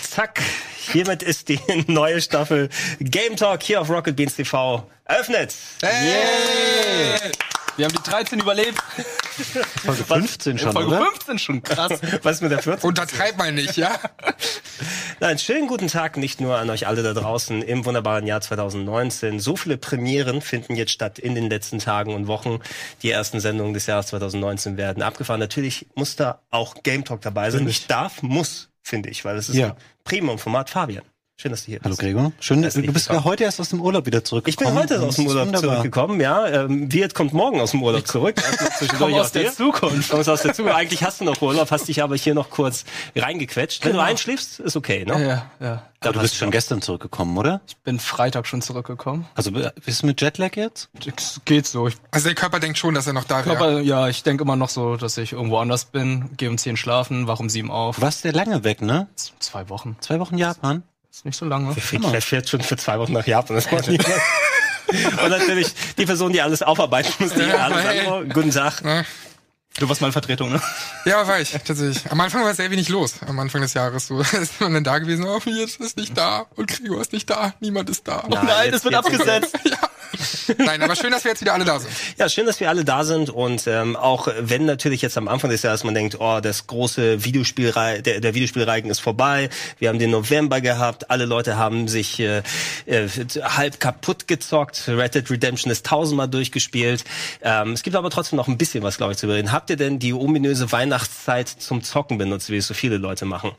Zack, hiermit ist die neue Staffel Game Talk hier auf Rocket Beans TV eröffnet. Hey! Wir haben die 13 überlebt. Folge 15 schon, Folge oder? 15 schon, krass. Was ist mit der 14? Untertreib mal nicht, ja? Nein, schönen guten Tag nicht nur an euch alle da draußen im wunderbaren Jahr 2019. So viele Premieren finden jetzt statt in den letzten Tagen und Wochen. Die ersten Sendungen des Jahres 2019 werden abgefahren. Natürlich muss da auch Game Talk dabei sein. Nicht darf, muss, finde ich, weil es ist Ja. ein Premium-Format. Fabian, schön, dass du hier bist. Hallo Gregor. Schön, du Herzlich bist ja heute erst aus dem Urlaub wieder Ich zurückgekommen. bin heute aus dem Urlaub wunderbar. zurückgekommen, ja. Ähm, Wirt kommt morgen aus dem Urlaub zurück. Komm aus der. Zukunft. Kommst aus der Zukunft. Eigentlich hast du noch Urlaub, hast dich aber hier noch kurz reingequetscht. Wenn du einschläfst, ist okay, ne? Ja, ja. Aber du bist schon gestern zurückgekommen, oder? Ich bin Freitag schon zurückgekommen. Also bist du mit Jetlag jetzt? Es geht so. Ich Also der Körper denkt schon, dass er noch da wäre. Körper, ja, ich denke immer noch so, dass ich irgendwo anders bin. Gehe um 10 schlafen, wach um 7 auf. Warst der lange weg, ne? Z- Zwei Wochen. Zwei Wochen Japan? Ist nicht so lange. Wer fährt schon für zwei Wochen nach Japan? Das macht niemand. Und natürlich die Person, die alles aufarbeiten muss, die Ja, alles hey. Guten Tag. Du warst meine Vertretung, ne? Ja, war ich, tatsächlich. Am Anfang war sehr wenig los, am Anfang des Jahres. So ist man dann da gewesen, oh, jetzt ist nicht da und Gregor ist nicht da, niemand ist da. Nein, Nein, jetzt- es wird jetzt- abgesetzt. Nein, aber schön, dass wir jetzt wieder alle da sind. Ja, schön, dass wir alle da sind und ähm, auch wenn natürlich jetzt am Anfang des Jahres man denkt, oh, das große Videospielrei der, der Videospielreigen ist vorbei, wir haben den November gehabt, alle Leute haben sich äh, äh, halb kaputt gezockt, Red Dead Redemption ist tausendmal durchgespielt. Ähm, es gibt aber trotzdem noch ein bisschen was, glaube ich, zu bereden. Habt ihr denn die ominöse Weihnachtszeit zum Zocken benutzt, wie es so viele Leute machen?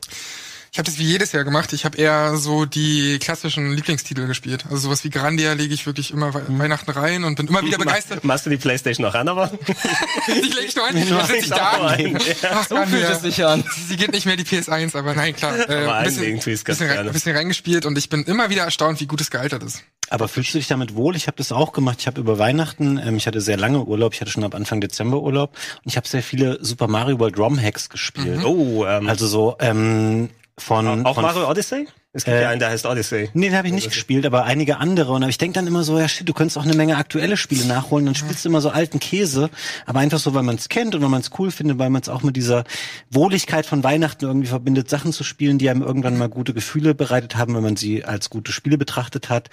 Ich habe das wie jedes Jahr gemacht. Ich habe eher so die klassischen Lieblingstitel gespielt. Also sowas wie Grandia lege ich wirklich immer We Weihnachten rein und bin immer wieder begeistert. Machst du die Playstation noch an, aber? Die lege ich nur ein, dann sitze ich da. ein. Ach, So fühlt es sich an. Sie geht nicht mehr die PS1, aber nein, klar. Äh, Aber ein bisschen, tue ich's ganz bisschen, rein, bisschen reingespielt und ich bin immer wieder erstaunt, wie gut es gealtert ist. Aber fühlst du dich damit wohl? Ich habe das auch gemacht. Ich habe über Weihnachten, ähm, ich hatte sehr lange Urlaub, ich hatte schon ab Anfang Dezember Urlaub und ich habe sehr viele Super Mario World ROM Hacks gespielt. Oh, ähm, Also so ähm, von, auch von Mario Odyssey? Es gibt Äh, ja einen, der heißt Odyssey. Nee, den habe ich nicht gespielt, aber einige andere. Und ich denke dann immer so, ja shit, du könntest auch eine Menge aktuelle Spiele nachholen. Dann spielst du immer so alten Käse, aber einfach so, weil man es kennt und weil man es cool findet, weil man es auch mit dieser Wohligkeit von Weihnachten irgendwie verbindet, Sachen zu spielen, die einem irgendwann mal gute Gefühle bereitet haben, wenn man sie als gute Spiele betrachtet hat.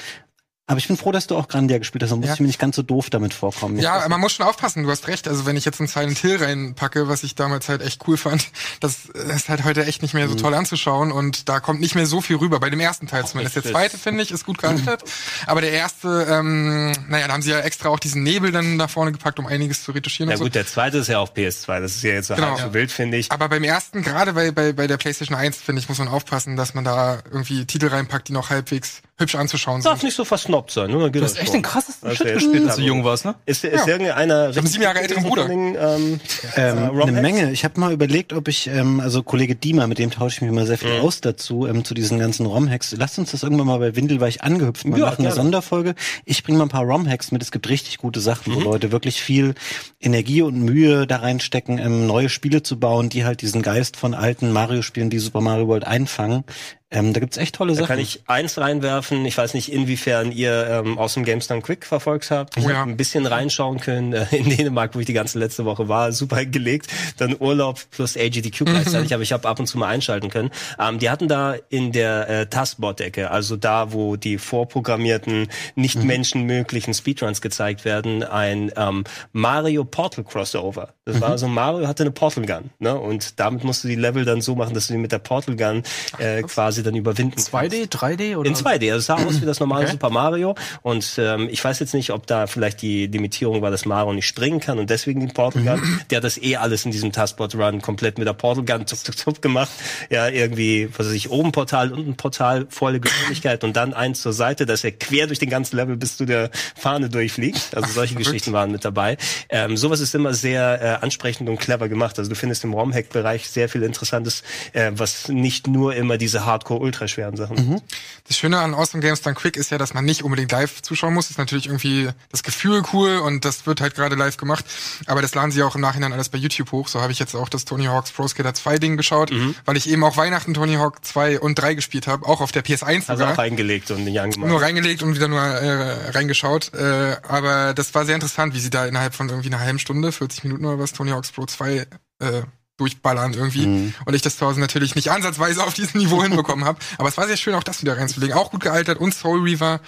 Aber ich bin froh, dass du auch Grandia gespielt hast. Dann muss Ja. ich mir nicht ganz so doof damit vorkommen. Ja, man muss schon aufpassen, du hast recht. Also wenn ich jetzt ein Silent Hill reinpacke, was ich damals halt echt cool fand, das ist halt heute echt nicht mehr so toll anzuschauen und da kommt nicht mehr so viel rüber. Bei dem ersten Teil zumindest. Der zweite, finde ich, ist gut gealtert. Aber der erste, ähm, naja, da haben sie ja extra auch diesen Nebel dann da vorne gepackt, um einiges zu retuschieren Ja und so. gut, der zweite ist ja auf PS2. Das ist ja jetzt so Genau. halb so wild, finde ich. Aber beim ersten, gerade bei, bei, bei der PlayStation 1, finde ich, muss man aufpassen, dass man da irgendwie Titel reinpackt, die noch halbwegs hübsch anzuschauen Darf sind. nicht so versnobbt sein? Geht Du das hast echt den krassesten Also Shit gespielt, spielt als du jung warst, ne? Ist, ist irgendeiner einen sieben Jahre älteren Bruder. Ähm, Ähm, äh, eine? Menge. Ich habe mal überlegt, ob ich, ähm, also Kollege Diemer, mit dem tausche ich mich immer sehr viel aus dazu, ähm, zu diesen ganzen ROM-Hacks. Lasst uns das irgendwann mal bei Windelweich angehüpft mal Ja, machen, eine. Sonderfolge. Ich bringe mal ein paar ROM-Hacks mit. Es gibt richtig gute Sachen, wo Leute wirklich viel Energie und Mühe da reinstecken, ähm, neue Spiele zu bauen, die halt diesen Geist von alten Mario-Spielen wie Super Mario World einfangen. Ähm, da gibt's echt tolle Da Sachen. kann ich eins reinwerfen. Ich weiß nicht, inwiefern ihr ähm, aus dem GameStone Quick verfolgt habt. Ich Oh ja. habe ein bisschen reinschauen können äh, in Dänemark, wo ich die ganze letzte Woche war. Super gelegt. Dann Urlaub plus AGDQ Mhm. gleichzeitig, aber ich habe ab und zu mal einschalten können. Ähm, die hatten da in der äh, Taskbot-Ecke, also da, wo die vorprogrammierten, nicht Mhm. menschenmöglichen Speedruns gezeigt werden, ein ähm, Mario Portal Crossover. Das Mhm. war so, Mario hatte eine Portal Gun, ne? Und damit musst du die Level dann so machen, dass du die mit der Portal Gun äh, quasi dann überwinden kannst. 2D, 3D oder? In 2D, also es sah aus wie das normale Okay. Super Mario. Und ähm, ich weiß jetzt nicht, ob da vielleicht die Limitierung war, dass Mario nicht springen kann und deswegen den Portal Gun. Der hat das eh alles in diesem Taskbot Run komplett mit der Portal Gun zup, zup, zup gemacht. Ja, irgendwie, was weiß ich, oben Portal, unten Portal, volle Geschwindigkeit und dann eins zur Seite, dass er quer durch den ganzen Level bis zu der Fahne durchfliegt. Also solche Geschichten waren mit dabei. Ähm, sowas ist immer sehr äh, ansprechend und clever gemacht. Also du findest im ROM-Hack-Bereich sehr viel Interessantes, äh, was nicht nur immer diese hardcore ultra schweren Sachen. Das Schöne an Awesome Games Done Quick ist ja, dass man nicht unbedingt live zuschauen muss. Ist natürlich irgendwie das Gefühl cool und das wird halt gerade live gemacht. Aber das laden sie auch im Nachhinein alles bei YouTube hoch. So habe ich jetzt auch das Tony Hawk's Pro Skater 2 Ding geschaut, weil ich eben auch Weihnachten Tony Hawk 2 und 3 gespielt habe, auch auf der PS1 Also sogar. auch reingelegt und nicht angemacht. nur reingelegt und wieder nur äh, reingeschaut. Äh, aber das war sehr interessant, wie sie da innerhalb von irgendwie einer halben Stunde, 40 Minuten oder was, Tony Hawk's Pro 2 äh, durchballern irgendwie. Mhm. Und ich das zu Hause natürlich nicht ansatzweise auf diesem Niveau hinbekommen habe. Aber es war sehr schön, auch das wieder reinzulegen. Auch gut gealtert und Soul Reaver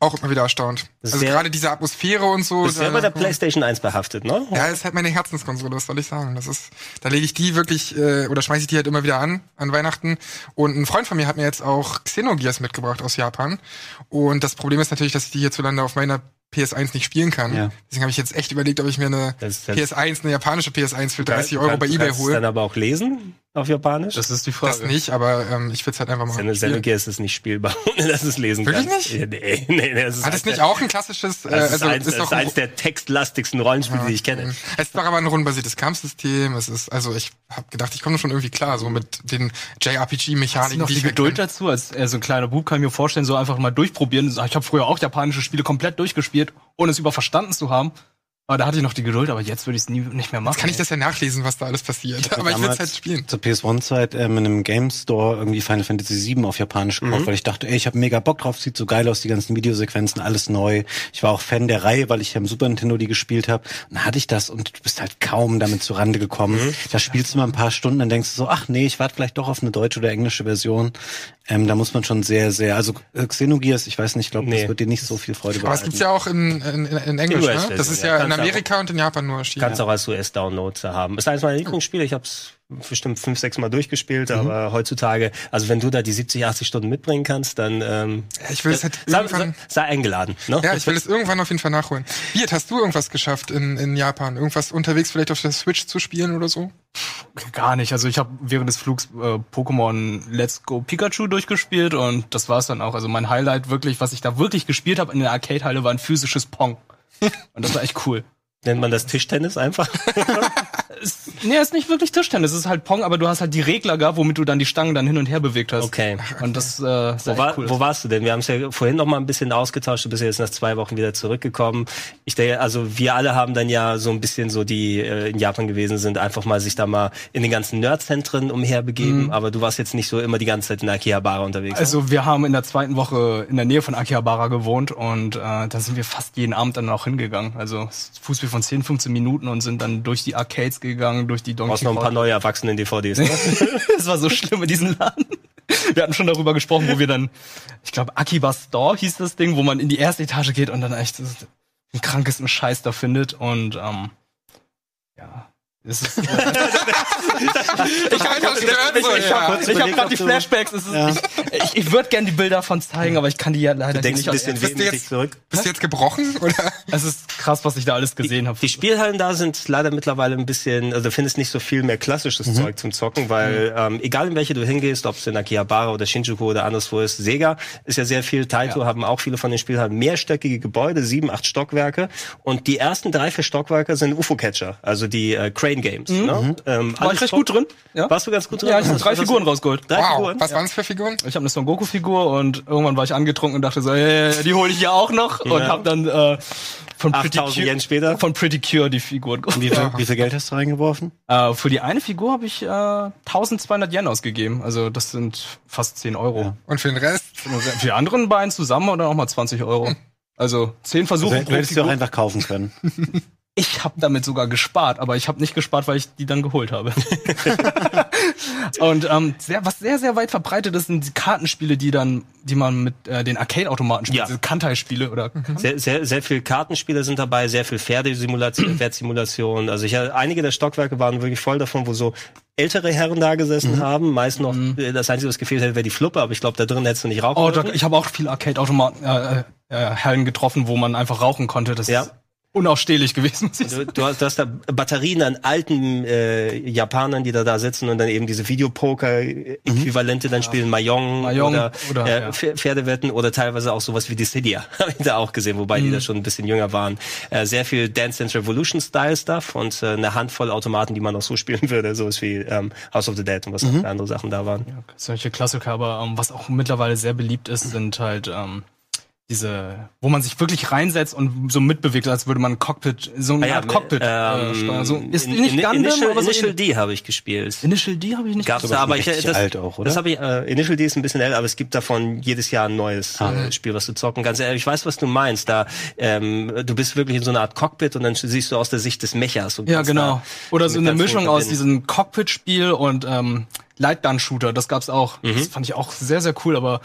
auch immer wieder erstaunt. Ist Also sehr- gerade diese Atmosphäre und so. Du bist da- selber der PlayStation 1 behaftet, ne? ja, ist halt meine Herzenskonsole, was soll ich sagen? Das ist, da lege ich die wirklich, äh, oder schmeiße ich die halt immer wieder an, an Weihnachten. Und ein Freund von mir hat mir jetzt auch Xenogears mitgebracht aus Japan. Und das Problem ist natürlich, dass ich die hierzulande auf meiner PS1 nicht spielen kann. Ja. Deswegen habe ich jetzt echt überlegt, ob ich mir eine Das- das- PS1, eine japanische PS1 für 30 Du Euro bei du Ebay kannst hole. dann aber auch lesen auf Japanisch. Das ist die Das Frage. nicht, aber ähm, ich will es halt einfach mal. Xenogears ist nicht spielbar, ohne dass es lesen Wirklich kann. nicht? Ja, nee, nee, nee, das ist Hat es eins nicht der- auch ein klassisches, äh, Das ist, also eins, ist das ist ein, eins der textlastigsten Rollenspiele, die ich kenne. es ist doch aber ein rundenbasiertes Kampfsystem. Es ist, also ich habe gedacht, ich komme schon irgendwie klar, so mit den Hast du JRPG-Mechaniken, noch die die halt Geduld kenn. dazu? Als äh, so ein kleiner Bub kann ich mir vorstellen, so einfach mal durchprobieren. Ich habe früher auch japanische Spiele komplett durchgespielt, ohne es über verstanden zu haben. Aber da hatte ich noch die Geduld, aber jetzt würde ich es nie nicht mehr machen. Jetzt kann ich das ja nachlesen, was da alles passiert. Aber ich will es halt spielen. Zur PS1-Zeit ähm, in einem Game Store irgendwie Final Fantasy VII auf Japanisch gekauft, weil ich dachte, ey, ich habe mega Bock drauf, sieht so geil aus, die ganzen Videosequenzen, alles neu. Ich war auch Fan der Reihe, weil ich ja im Super Nintendo die gespielt habe. Und dann hatte ich das und du bist halt kaum damit zu Rande gekommen. Da spielst du mal ein paar Stunden, dann denkst du so, ach nee, ich warte vielleicht doch auf eine deutsche oder englische Version. Ähm, da muss man schon sehr, sehr, also äh, Xenogears, ich weiß nicht, ich glaube, Nee. das wird dir nicht so viel Freude Aber es bereiten. gibt's ja auch in, in, in Englisch, ne? Das ist ja. ja in Amerika und in Japan nur erschienen. Kannst auch als US-Download haben. Ist eines meiner Lieblingsspiele. Ich habe es bestimmt fünf, sechs Mal durchgespielt, Mhm. aber heutzutage, also wenn du da die 70, 80 Stunden mitbringen kannst, dann ähm, ich will es halt sei, irgendwann, sei, sei eingeladen. Ne? ja, ich will es irgendwann auf jeden Fall nachholen. Biert, hast du irgendwas geschafft in, in Japan? Irgendwas unterwegs vielleicht auf der Switch zu spielen oder so? Gar nicht. Also ich habe während des Flugs äh, Pokémon Let's Go Pikachu durchgespielt und das war's dann auch. Also mein Highlight wirklich, was ich da wirklich gespielt habe in der Arcade-Halle, war ein physisches Pong. Und das war echt cool. Nennt man das Tischtennis einfach? Es, nee, ist nicht wirklich Tischtennis, es ist halt Pong, aber du hast halt die Regler gehabt, womit du dann die Stangen dann hin und her bewegt hast. Okay. Und das äh, Wo, war, cool. wo warst du denn? Wir haben es ja vorhin noch mal ein bisschen ausgetauscht. Du bist ja jetzt nach zwei Wochen wieder zurückgekommen. Ich denke, also wir alle haben dann ja so ein bisschen so, die äh, in Japan gewesen sind, einfach mal sich da mal in den ganzen Nerdzentren umherbegeben. Aber du warst jetzt nicht so immer die ganze Zeit in Akihabara unterwegs. ne? Also wir haben in der zweiten Woche in der Nähe von Akihabara gewohnt und äh, da sind wir fast jeden Abend dann auch hingegangen. Also Fußball von 10, 15 Minuten und sind dann durch die Arcades gegangen, durch die Du Donkey brauchst noch ein paar Kong. neue Erwachsenen-DVDs. Ne? Es war so schlimm in diesem Laden. Wir hatten schon darüber gesprochen, wo wir dann, ich glaube, Akiba Store hieß das Ding, wo man in die erste Etage geht und dann echt den krankesten Scheiß da findet und ähm, ja. Ich ja. habe gerade die Flashbacks. Ist, Ich, ich, ich würde gerne die Bilder davon zeigen, aber ich kann die ja leider Du denkst nicht. ein bisschen Bist du jetzt- zurück. Bist du jetzt gebrochen? Oder? Es ist krass, was ich da alles gesehen habe. Die Spielhallen da sind leider mittlerweile ein bisschen, also du findest nicht so viel mehr klassisches Mhm. Zeug zum Zocken, weil ähm, egal in welche du hingehst, ob es in Akihabara oder Shinjuku oder anderswo ist, Sega ist ja sehr viel, Taito haben auch viele von den Spielhallen mehrstöckige Gebäude, sieben, acht Stockwerke und die ersten drei, vier Stockwerke sind UFO-Catcher, also die äh, Crane Games. Ne? Ähm, Mhm. War alles ich recht gut drin? Ja. Warst du ganz gut drin? Ja, ich habe drei Figuren rausgeholt. Drei Wow, Figuren? was waren's für Figuren? Ich habe eine Son Goku-Figur und irgendwann war ich angetrunken und dachte so, hey, die hole ich ja auch noch und Ja. habe dann äh, von, Pretty 8000 Yen später? von Pretty Cure die Figuren geholt. Wie viel, wie viel Geld hast du reingeworfen? Äh, für die eine Figur habe ich äh, 1200 Yen ausgegeben. Also das sind fast 10 Euro. Und für den Rest? Für die anderen beiden zusammen oder noch mal 20 Euro. Also 10 Versuche Du pro hättest sie auch Figur. einfach kaufen können. Ich habe damit sogar gespart, aber ich habe nicht gespart, weil ich die dann geholt habe. und ähm, sehr, was sehr, sehr weit verbreitet ist, sind die Kartenspiele, die dann, die man mit äh, den Arcade-Automaten spielt, Ja. diese Kantai-Spiele oder Sehr, sehr, sehr viel Kartenspiele sind dabei, sehr viel Pferdesimulation, Pferdsimulation. Also ich einige der Stockwerke waren wirklich voll davon, wo so ältere Herren da gesessen haben. Meist noch äh, das Einzige, was gefehlt hätte, wäre die Fluppe, aber ich glaube, da drin hättest du nicht rauchen Oh, da, ich habe auch viele Arcade-Automaten, äh, äh, Hallen getroffen, wo man einfach rauchen konnte. Das Ja. Unausstehlich gewesen, sagen. Du, du, hast, du hast da Batterien an alten äh, Japanern, die da da sitzen und dann eben diese Videopoker-Äquivalente dann spielen, Mahjong, Mahjong oder, oder, äh, ja. Pfer- Pferdewetten oder teilweise auch sowas wie Dissidia, habe ich da auch gesehen, wobei die da schon ein bisschen jünger waren. Äh, sehr viel Dance Dance Revolution Style Stuff und äh, eine Handvoll Automaten, die man auch so spielen würde, sowas wie ähm, House of the Dead und was auch für andere Sachen da waren. Solche Klassiker, aber ähm, was auch mittlerweile sehr beliebt ist, sind halt ähm, diese, wo man sich wirklich reinsetzt und so mitbewegt, als würde man ein Cockpit, so eine Ah ja, Art Cockpit äh, ähm, steuern. So, ist in, nicht in, Gundam, Initial, aber so Initial. D habe ich gespielt. Initial D habe ich nicht Gab's gesehen. da, aber ich, das, alt auch, oder? das habe ich, äh, Initial D ist ein bisschen älter, aber es gibt davon jedes Jahr ein neues äh, Spiel, was du zocken kannst. Äh, Ich weiß, was du meinst. Da, ähm, du bist wirklich in so einer Art Cockpit und dann siehst du aus der Sicht des Mechas. und Ja, genau. Oder so eine ganz Mischung aus diesem Cockpit-Spiel und ähm, Lightgun-Shooter. Das gab's auch. Mhm. Das fand ich auch sehr, sehr cool, aber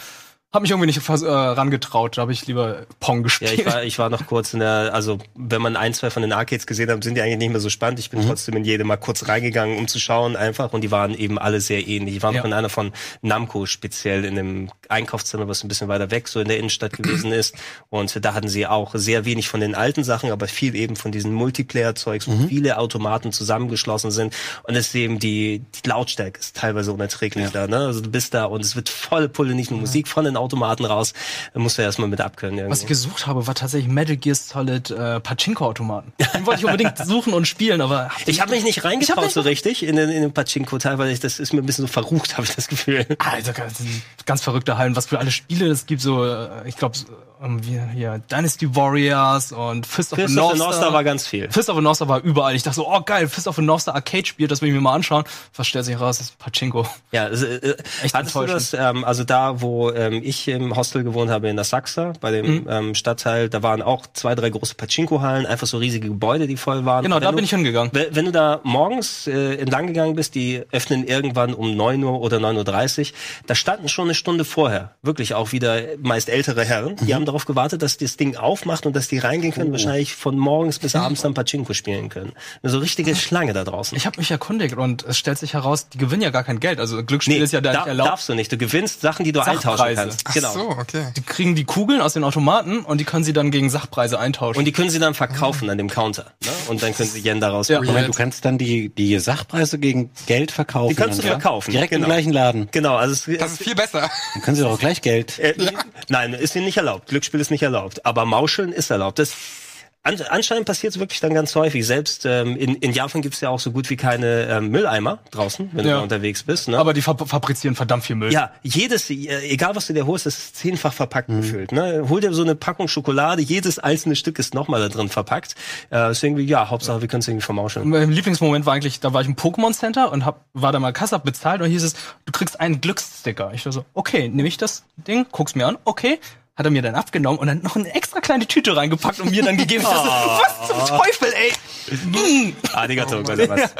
hab mich irgendwie nicht äh, rangetraut. Da habe ich lieber Pong Ja, gespielt. ich war, ich war noch kurz in der, also wenn man ein, zwei von den Arcades gesehen hat, sind die eigentlich nicht mehr so spannend. Ich bin Mhm. trotzdem in jede mal kurz reingegangen, um zu schauen einfach und die waren eben alle sehr ähnlich. Ich war noch Ja. in einer von Namco speziell in einem Einkaufszentrum, was ein bisschen weiter weg so in der Innenstadt gewesen ist und da hatten sie auch sehr wenig von den alten Sachen, aber viel eben von diesen Multiplayer-Zeugs, wo Mhm. viele Automaten zusammengeschlossen sind und es ist eben die, die Lautstärke ist teilweise unerträglich da, ne? Also du bist da und es wird volle Pulle, nicht nur Musik von den Automaten raus, da musst du erstmal mit abkönnen. Was ich gesucht habe, war tatsächlich Metal Gear Solid äh, Pachinko-Automaten. Den wollte ich unbedingt suchen und spielen, aber Ich habe mich nicht hab reingetraut nicht- so richtig in den, in den Pachinko-Teil, weil ich, das ist mir ein bisschen so verrucht, habe ich das Gefühl. Das sind ganz verrückte Hallen, was für alle Spiele es gibt, so, äh, ich glaube, wie hier Dynasty Warriors und Fist of Fist the of North the North Star war ganz viel. Fist of the North Star war überall. Ich dachte so, oh geil, Fist of the North Star Arcade-Spiel, das will ich mir mal anschauen. Was stellt sich raus, das ist Pachinko. Ja, also, äh, Echt hattest du das, ähm, also da, wo ähm, ich im Hostel gewohnt habe, in der Saxa, bei dem Mhm. ähm, Stadtteil, da waren auch zwei, drei große Pachinko-Hallen, einfach so riesige Gebäude, die voll waren. Genau, Wenn da du, bin ich hingegangen. Wenn du da morgens äh, entlang gegangen bist, die öffnen irgendwann um 9 Uhr oder 9.30 Uhr, da standen schon eine Stunde vorher, wirklich auch wieder meist ältere Herren, Mhm. die haben darauf gewartet, dass das Ding aufmacht und dass die reingehen Oh. können, wahrscheinlich von morgens bis abends dann Pachinko spielen können. Eine so richtige Schlange da draußen. Ich habe mich erkundigt und es stellt sich heraus, die gewinnen ja gar kein Geld. Also Glücksspiel ist ja da da, nicht erlaubt. darfst du nicht. Du gewinnst Sachen, die du eintauschen Sachpreise. kannst. Ach Genau. so, okay. Die kriegen die Kugeln aus den Automaten und die können sie dann gegen Sachpreise eintauschen. Und die können sie dann verkaufen an dem Counter. Ne? Und dann können sie Yen daraus Ja. Moment, du kannst dann die, die Sachpreise gegen Geld verkaufen. Die kannst du ja? verkaufen, Direkt genau. im gleichen Laden. Genau, also es, Das ist viel besser. Dann können sie doch auch gleich Geld. äh, nein, ist ihnen nicht erlaubt. Glücksspiel ist nicht erlaubt. Aber Mauscheln ist erlaubt. Das, an, anscheinend passiert es wirklich dann ganz häufig. Selbst ähm, in, in Japan gibt's ja auch so gut wie keine ähm, Mülleimer draußen, wenn du Ja. da unterwegs bist. Ne? Aber die fab fabrizieren verdammt viel Müll. Ja, jedes, äh, egal was du dir holst, das ist zehnfach verpackt gefüllt. Ne? Hol dir so eine Packung Schokolade, jedes einzelne Stück ist nochmal da drin verpackt. Äh, deswegen, ja, Hauptsache, wir können es irgendwie vermauscheln. Mein Lieblingsmoment war eigentlich, da war ich im Pokémon Center und hab, war da mal Kasse, hab bezahlt und hieß es, du kriegst einen Glückssticker. Ich war so, okay, nehme ich das Ding, guck's mir an, okay. Hat er mir dann abgenommen und dann noch eine extra kleine Tüte reingepackt und mir dann gegeben. So, was zum Teufel, ey? Arigato, oder was?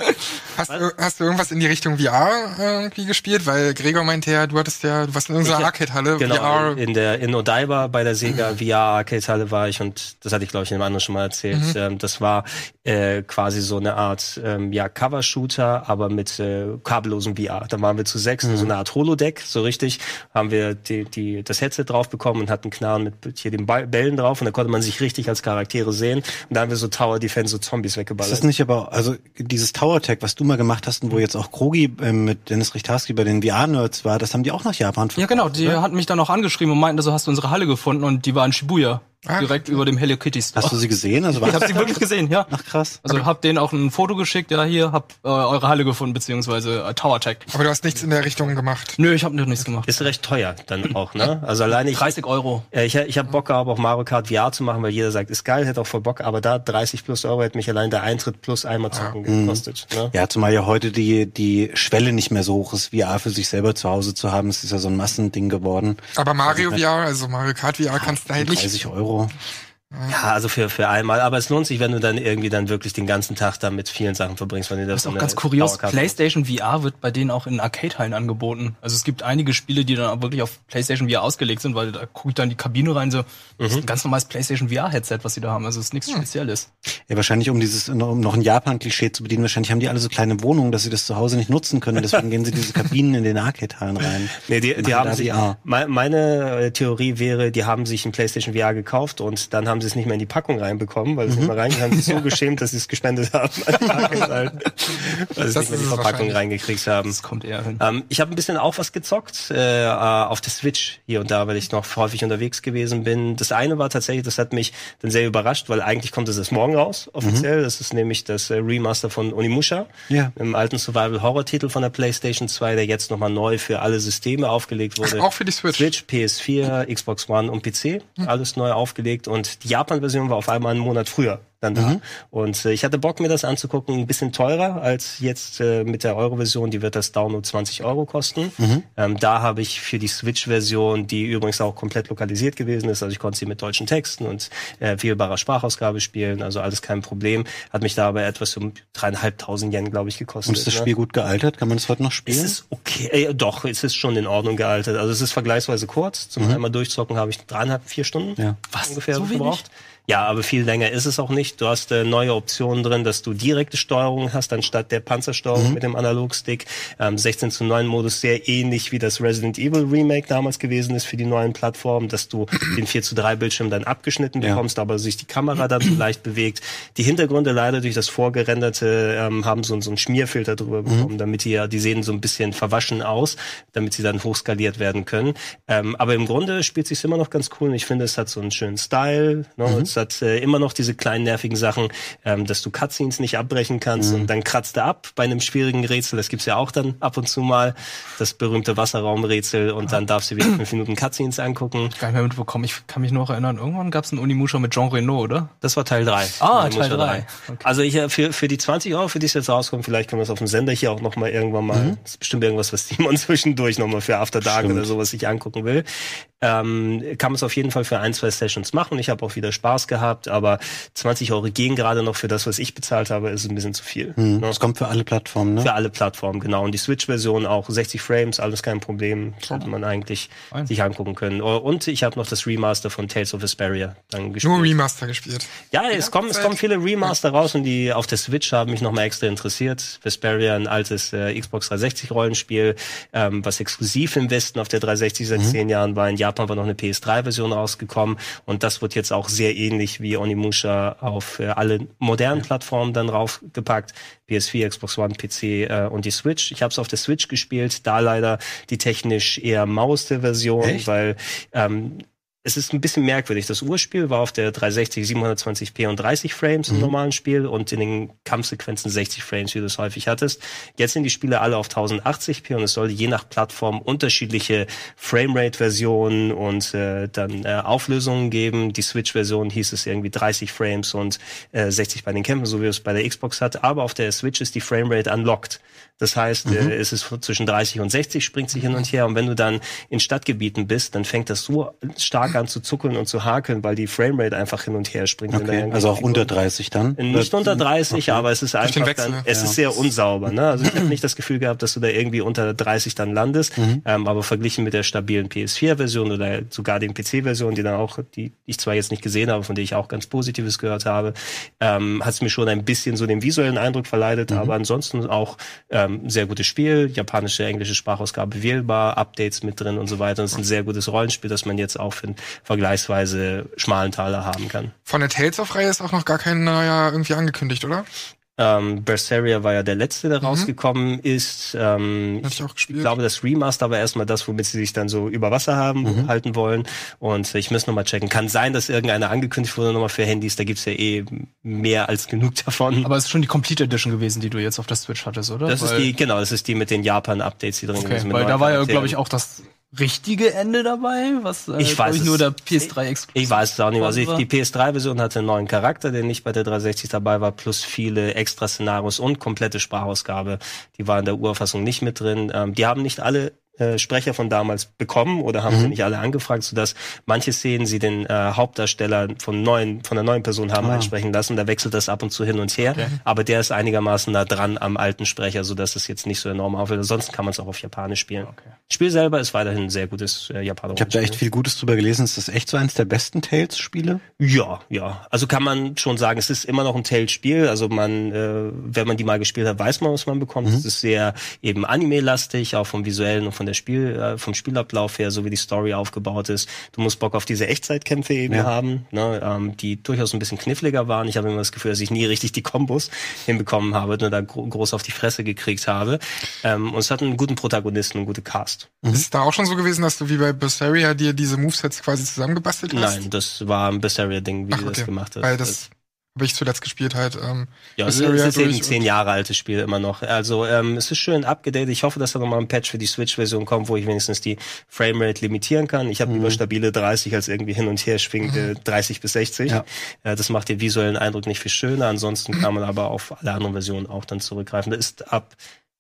Hast du, hast du irgendwas in die Richtung VR irgendwie gespielt? Weil Gregor meinte ja, du hattest ja, du warst in unserer Arcade-Halle, Genau, VR. in der in Odaiba bei der Sega VR Arcade Halle war ich und das hatte ich glaube ich in einem anderen schon mal erzählt. Ähm, das war äh, quasi so eine Art ähm, ja Cover Shooter, aber mit äh, kabellosem VR. Da waren wir zu sechs, in so eine Art Holodeck, so richtig, haben wir die, die das Headset drauf bekommen und hatten Knarren mit hier den Bällen drauf und da konnte man sich richtig als Charaktere sehen und da haben wir so Tower Defense so Zombies Ist weggeballert. das nicht aber, also dieses Tower Tech, was du mal gemacht hast und wo jetzt auch Krogi ähm, mit Dennis Richtarski bei den VR-Nerds war, das haben die auch nach Japan Ja, genau, die hatten mich dann auch angeschrieben und meinten, so hast du unsere Halle gefunden und die war in Shibuya. Ah. Direkt über dem Hello Kitty Store. Hast du sie gesehen? Also ich habe sie wirklich gesehen, ja. Ach krass. Also hab denen auch ein Foto geschickt, ja, hier, hab äh, eure Halle gefunden, beziehungsweise äh, Tower Tech. Aber du hast nichts in der Richtung gemacht. Nö, ich habe noch nichts gemacht. Ist recht teuer dann auch, ne? Also alleine ich 30 Euro. Ja, ich, ich habe Bock gehabt, auch Mario Kart VR zu machen, weil jeder sagt, ist geil, hätte auch voll Bock, aber da 30 plus Euro hätte mich allein der Eintritt plus einmal zocken gekostet. Ne? Ja, zumal ja heute die, die Schwelle nicht mehr so hoch ist, VR für sich selber zu Hause zu haben. Es ist ja so ein Massending geworden. Aber Mario VR, also Mario Kart VR, kannst du halt nicht. 30 Euro. people Ja, also für, für einmal. Aber es lohnt sich, wenn du dann irgendwie dann wirklich den ganzen Tag da mit vielen Sachen verbringst. Wenn du Das ist auch ganz kurios. PlayStation VR wird bei denen auch in Arcade-Hallen angeboten. Also es gibt einige Spiele, die dann auch wirklich auf PlayStation VR ausgelegt sind, weil da gucke ich dann in die Kabine rein, so, das ist ein ganz normales PlayStation VR-Headset, was sie da haben. Also es ist nichts Spezielles. Ja, wahrscheinlich um dieses, um noch ein Japan-Klischee zu bedienen, wahrscheinlich haben die alle so kleine Wohnungen, dass sie das zu Hause nicht nutzen können. Deswegen gehen sie diese Kabinen in den Arcade-Hallen rein. Nee, die, die haben sich, meine äh, Theorie wäre, die haben sich ein PlayStation VR gekauft und dann haben haben sie es nicht mehr in die Packung reinbekommen, weil sie nicht mehr rein haben, sich so geschämt, dass sie es gespendet haben. weil sie es nicht mehr in die es Verpackung reingekriegt haben. Das kommt eher hin. Ähm, ich habe ein bisschen auch was gezockt äh, äh, auf der Switch hier und da, weil ich noch häufig unterwegs gewesen bin. Das eine war tatsächlich, das hat mich dann sehr überrascht, weil eigentlich kommt es erst morgen raus, offiziell. Das ist nämlich das äh, Remaster von Onimusha, Ja. einem alten Survival-Horror-Titel von der PlayStation 2, der jetzt nochmal neu für alle Systeme aufgelegt wurde. Auch für die Switch. Switch, PS4, Xbox One und PC, alles neu aufgelegt und die Japan-Version war auf einmal einen Monat früher dann da. Und äh, ich hatte Bock, mir das anzugucken, ein bisschen teurer als jetzt äh, mit der Euro-Version, die wird das Download 20 Euro kosten. Ähm, da habe ich für die Switch-Version, die übrigens auch komplett lokalisiert gewesen ist, also ich konnte sie mit deutschen Texten und äh, wählbarer Sprachausgabe spielen, also alles kein Problem, hat mich da aber etwas um dreieinhalbtausend Yen, glaube ich, gekostet. Und ist das ne? Spiel gut gealtert? Kann man das heute noch Es spielen? ist okay, äh, doch, es ist schon in Ordnung gealtert. Also es ist vergleichsweise kurz. Zum einmal durchzocken habe ich dreieinhalb, vier Stunden Ja. Was? ungefähr So wenig? Ja, aber viel länger ist es auch nicht. Du hast äh, neue Optionen drin, dass du direkte Steuerung hast, anstatt der Panzersteuerung mit dem Analogstick. Ähm, 16 zu 9 Modus sehr ähnlich wie das Resident Evil Remake damals gewesen ist für die neuen Plattformen, dass du den 4 zu 3 Bildschirm dann abgeschnitten Ja. bekommst, aber sich die Kamera dann so leicht bewegt. Die Hintergründe leider durch das vorgerenderte ähm, haben so, so einen Schmierfilter drüber bekommen, damit die ja, die sehen so ein bisschen verwaschen aus, damit sie dann hochskaliert werden können. Ähm, aber im Grunde spielt sich immer noch ganz cool. Und ich finde, es hat so einen schönen Style. Ne? Es hat äh, immer noch diese kleinen nervigen Sachen, ähm, dass du Cutscenes nicht abbrechen kannst und dann kratzt er ab bei einem schwierigen Rätsel. Das gibt's ja auch dann ab und zu mal, das berühmte Wasserraumrätsel und dann darfst du wieder fünf Minuten Cutscenes angucken. Gar nicht mehr mitbekommen. Ich kann mich noch erinnern, irgendwann gab es einen Unimusha mit Jean Reno, oder? Das war Teil 3. Ah, Teil drei. Okay. Also ich äh, für, für die 20 Euro, für die es jetzt rauskommt, vielleicht können wir es auf dem Sender hier auch noch mal irgendwann mal. Das ist bestimmt irgendwas, was Simon zwischendurch noch mal für After Dark Stimmt. oder sowas sich angucken will. Ähm, kann man es auf jeden Fall für ein, zwei Sessions machen. Ich habe auch wieder Spaß gehabt, aber 20 Euro gehen gerade noch für das, was ich bezahlt habe, ist ein bisschen zu viel. Hm. Ne? Das kommt für alle Plattformen, ne? Für alle Plattformen, genau. Und die Switch-Version auch 60 Frames, alles kein Problem. Sollte man eigentlich Fein. sich angucken können. Oh, Und ich habe noch das Remaster von Tales of Vesperia dann gespielt. Nur Remaster gespielt. Ja, es kommen, es kommen viele Remaster raus und die auf der Switch haben mich nochmal extra interessiert. Vesperia, ein altes äh, Xbox 360 Rollenspiel, ähm, was exklusiv im Westen auf der 360 seit zehn Jahren war. In Japan war noch eine PS3-Version rausgekommen und das wird jetzt auch sehr ähnlich wie Onimusha auf äh, alle modernen Plattformen dann raufgepackt. PS4, Xbox One, PC äh, und die Switch. Ich habe es auf der Switch gespielt, da leider die technisch eher mauste Version, Echt? weil ähm, es ist ein bisschen merkwürdig. Das Urspiel war auf der 360 720p und 30 Frames im normalen Spiel und in den Kampfsequenzen 60 Frames, wie du es häufig hattest. Jetzt sind die Spiele alle auf 1080p und es sollte je nach Plattform unterschiedliche Framerate-Versionen und äh, dann äh, Auflösungen geben. Die Switch-Version hieß es irgendwie 30 Frames und äh, 60 bei den Kämpfen, so wie es bei der Xbox hat. Aber auf der Switch ist die Framerate unlocked. Das heißt, äh, es ist zwischen 30 und 60, springt sich hin und her. Und wenn du dann in Stadtgebieten bist, dann fängt das so stark an zu zuckeln und zu hakeln, weil die Framerate einfach hin und her springt. Okay, also auch unter 30 dann? nicht unter 30, aber es ist einfach Wechsel, dann, es ja. ist sehr unsauber. Ne? Also ich habe nicht das Gefühl gehabt, dass du da irgendwie unter 30 dann landest, ähm, aber verglichen mit der stabilen PS4-Version oder sogar den PC-Version, die dann auch, die ich zwar jetzt nicht gesehen habe, von der ich auch ganz Positives gehört habe, ähm, hat es mir schon ein bisschen so den visuellen Eindruck verleidet, aber ansonsten auch ähm, sehr gutes Spiel, japanische, englische Sprachausgabe wählbar, Updates mit drin und so weiter. Und es ist ein sehr gutes Rollenspiel, das man jetzt auch für einen vergleichsweise schmalen Taler haben kann. Von der Tales of Reihe ist auch noch gar kein neuer irgendwie angekündigt, oder? Ähm, Berseria war ja der letzte, der rausgekommen ist. Ähm, Hatte ich auch gespielt. ich glaube, das Remaster war erstmal das, womit sie sich dann so über Wasser haben halten wollen. Und ich muss nochmal checken. Kann sein, dass irgendeiner angekündigt wurde nochmal für Handys. Da gibt's ja eh mehr als genug davon. Aber es ist schon die Complete Edition gewesen, die du jetzt auf der Switch hattest, oder? das ist Weil- die, genau, das ist die mit den Japan-Updates, die drin Okay, gewesen mit weil da war ja, glaube ich, auch das richtige Ende dabei, was äh, Ich weiß ich es. nur der PS3 exklusiv. Ich weiß es auch nicht. Also ich, die PS3-Version hatte einen neuen Charakter, der nicht bei der 360 dabei war, plus viele extra Szenarios und komplette Sprachausgabe. Die war in der Urfassung nicht mit drin. Ähm, die haben nicht alle äh, Sprecher von damals bekommen oder haben sie nicht alle angefragt, sodass manche Szenen sie den äh, Hauptdarsteller von neuen, von der neuen Person haben einsprechen lassen. Da wechselt das ab und zu hin und her. Aber der ist einigermaßen nah dran am alten Sprecher, sodass es jetzt nicht so enorm auffällt. Ansonsten kann man es auch auf Japanisch spielen. Okay. Das Spiel selber ist weiterhin ein sehr gutes äh, Japaner. Ich habe da echt viel Gutes drüber gelesen. Ist das echt so eins der besten Tales-Spiele? Ja, ja. Also kann man schon sagen, es ist immer noch ein Tales-Spiel. Also man, äh, wenn man die mal gespielt hat, weiß man, was man bekommt. Es ist sehr eben Anime-lastig, auch vom visuellen und von der Spiel, äh, vom Spielablauf her, so wie die Story aufgebaut ist. Du musst Bock auf diese Echtzeitkämpfe eben Ja. haben, ne, ähm, die durchaus ein bisschen kniffliger waren. Ich habe immer das Gefühl, dass ich nie richtig die Kombos hinbekommen habe, nur da gro groß auf die Fresse gekriegt habe. Ähm, und es hat einen guten Protagonisten, einen guten Cast. Ist es da auch schon so gewesen, dass du wie bei Berseria dir diese Movesets quasi zusammengebastelt hast? Nein, das war ein Berseria-Ding, wie Ach, du das okay. gemacht hast. Weil das habe ich zuletzt gespielt halt. Ähm, Ja, es Berseria ist eben zehn Jahre altes Spiel immer noch. Also ähm, es ist schön abgedatet. Ich hoffe, dass da nochmal ein Patch für die Switch-Version kommt, wo ich wenigstens die Framerate limitieren kann. Ich habe lieber stabile 30 als irgendwie hin und her schwingende 30 bis 60. Ja. Äh, das macht den visuellen Eindruck nicht viel schöner. Ansonsten kann man aber auf alle anderen Versionen auch dann zurückgreifen. Das ist ab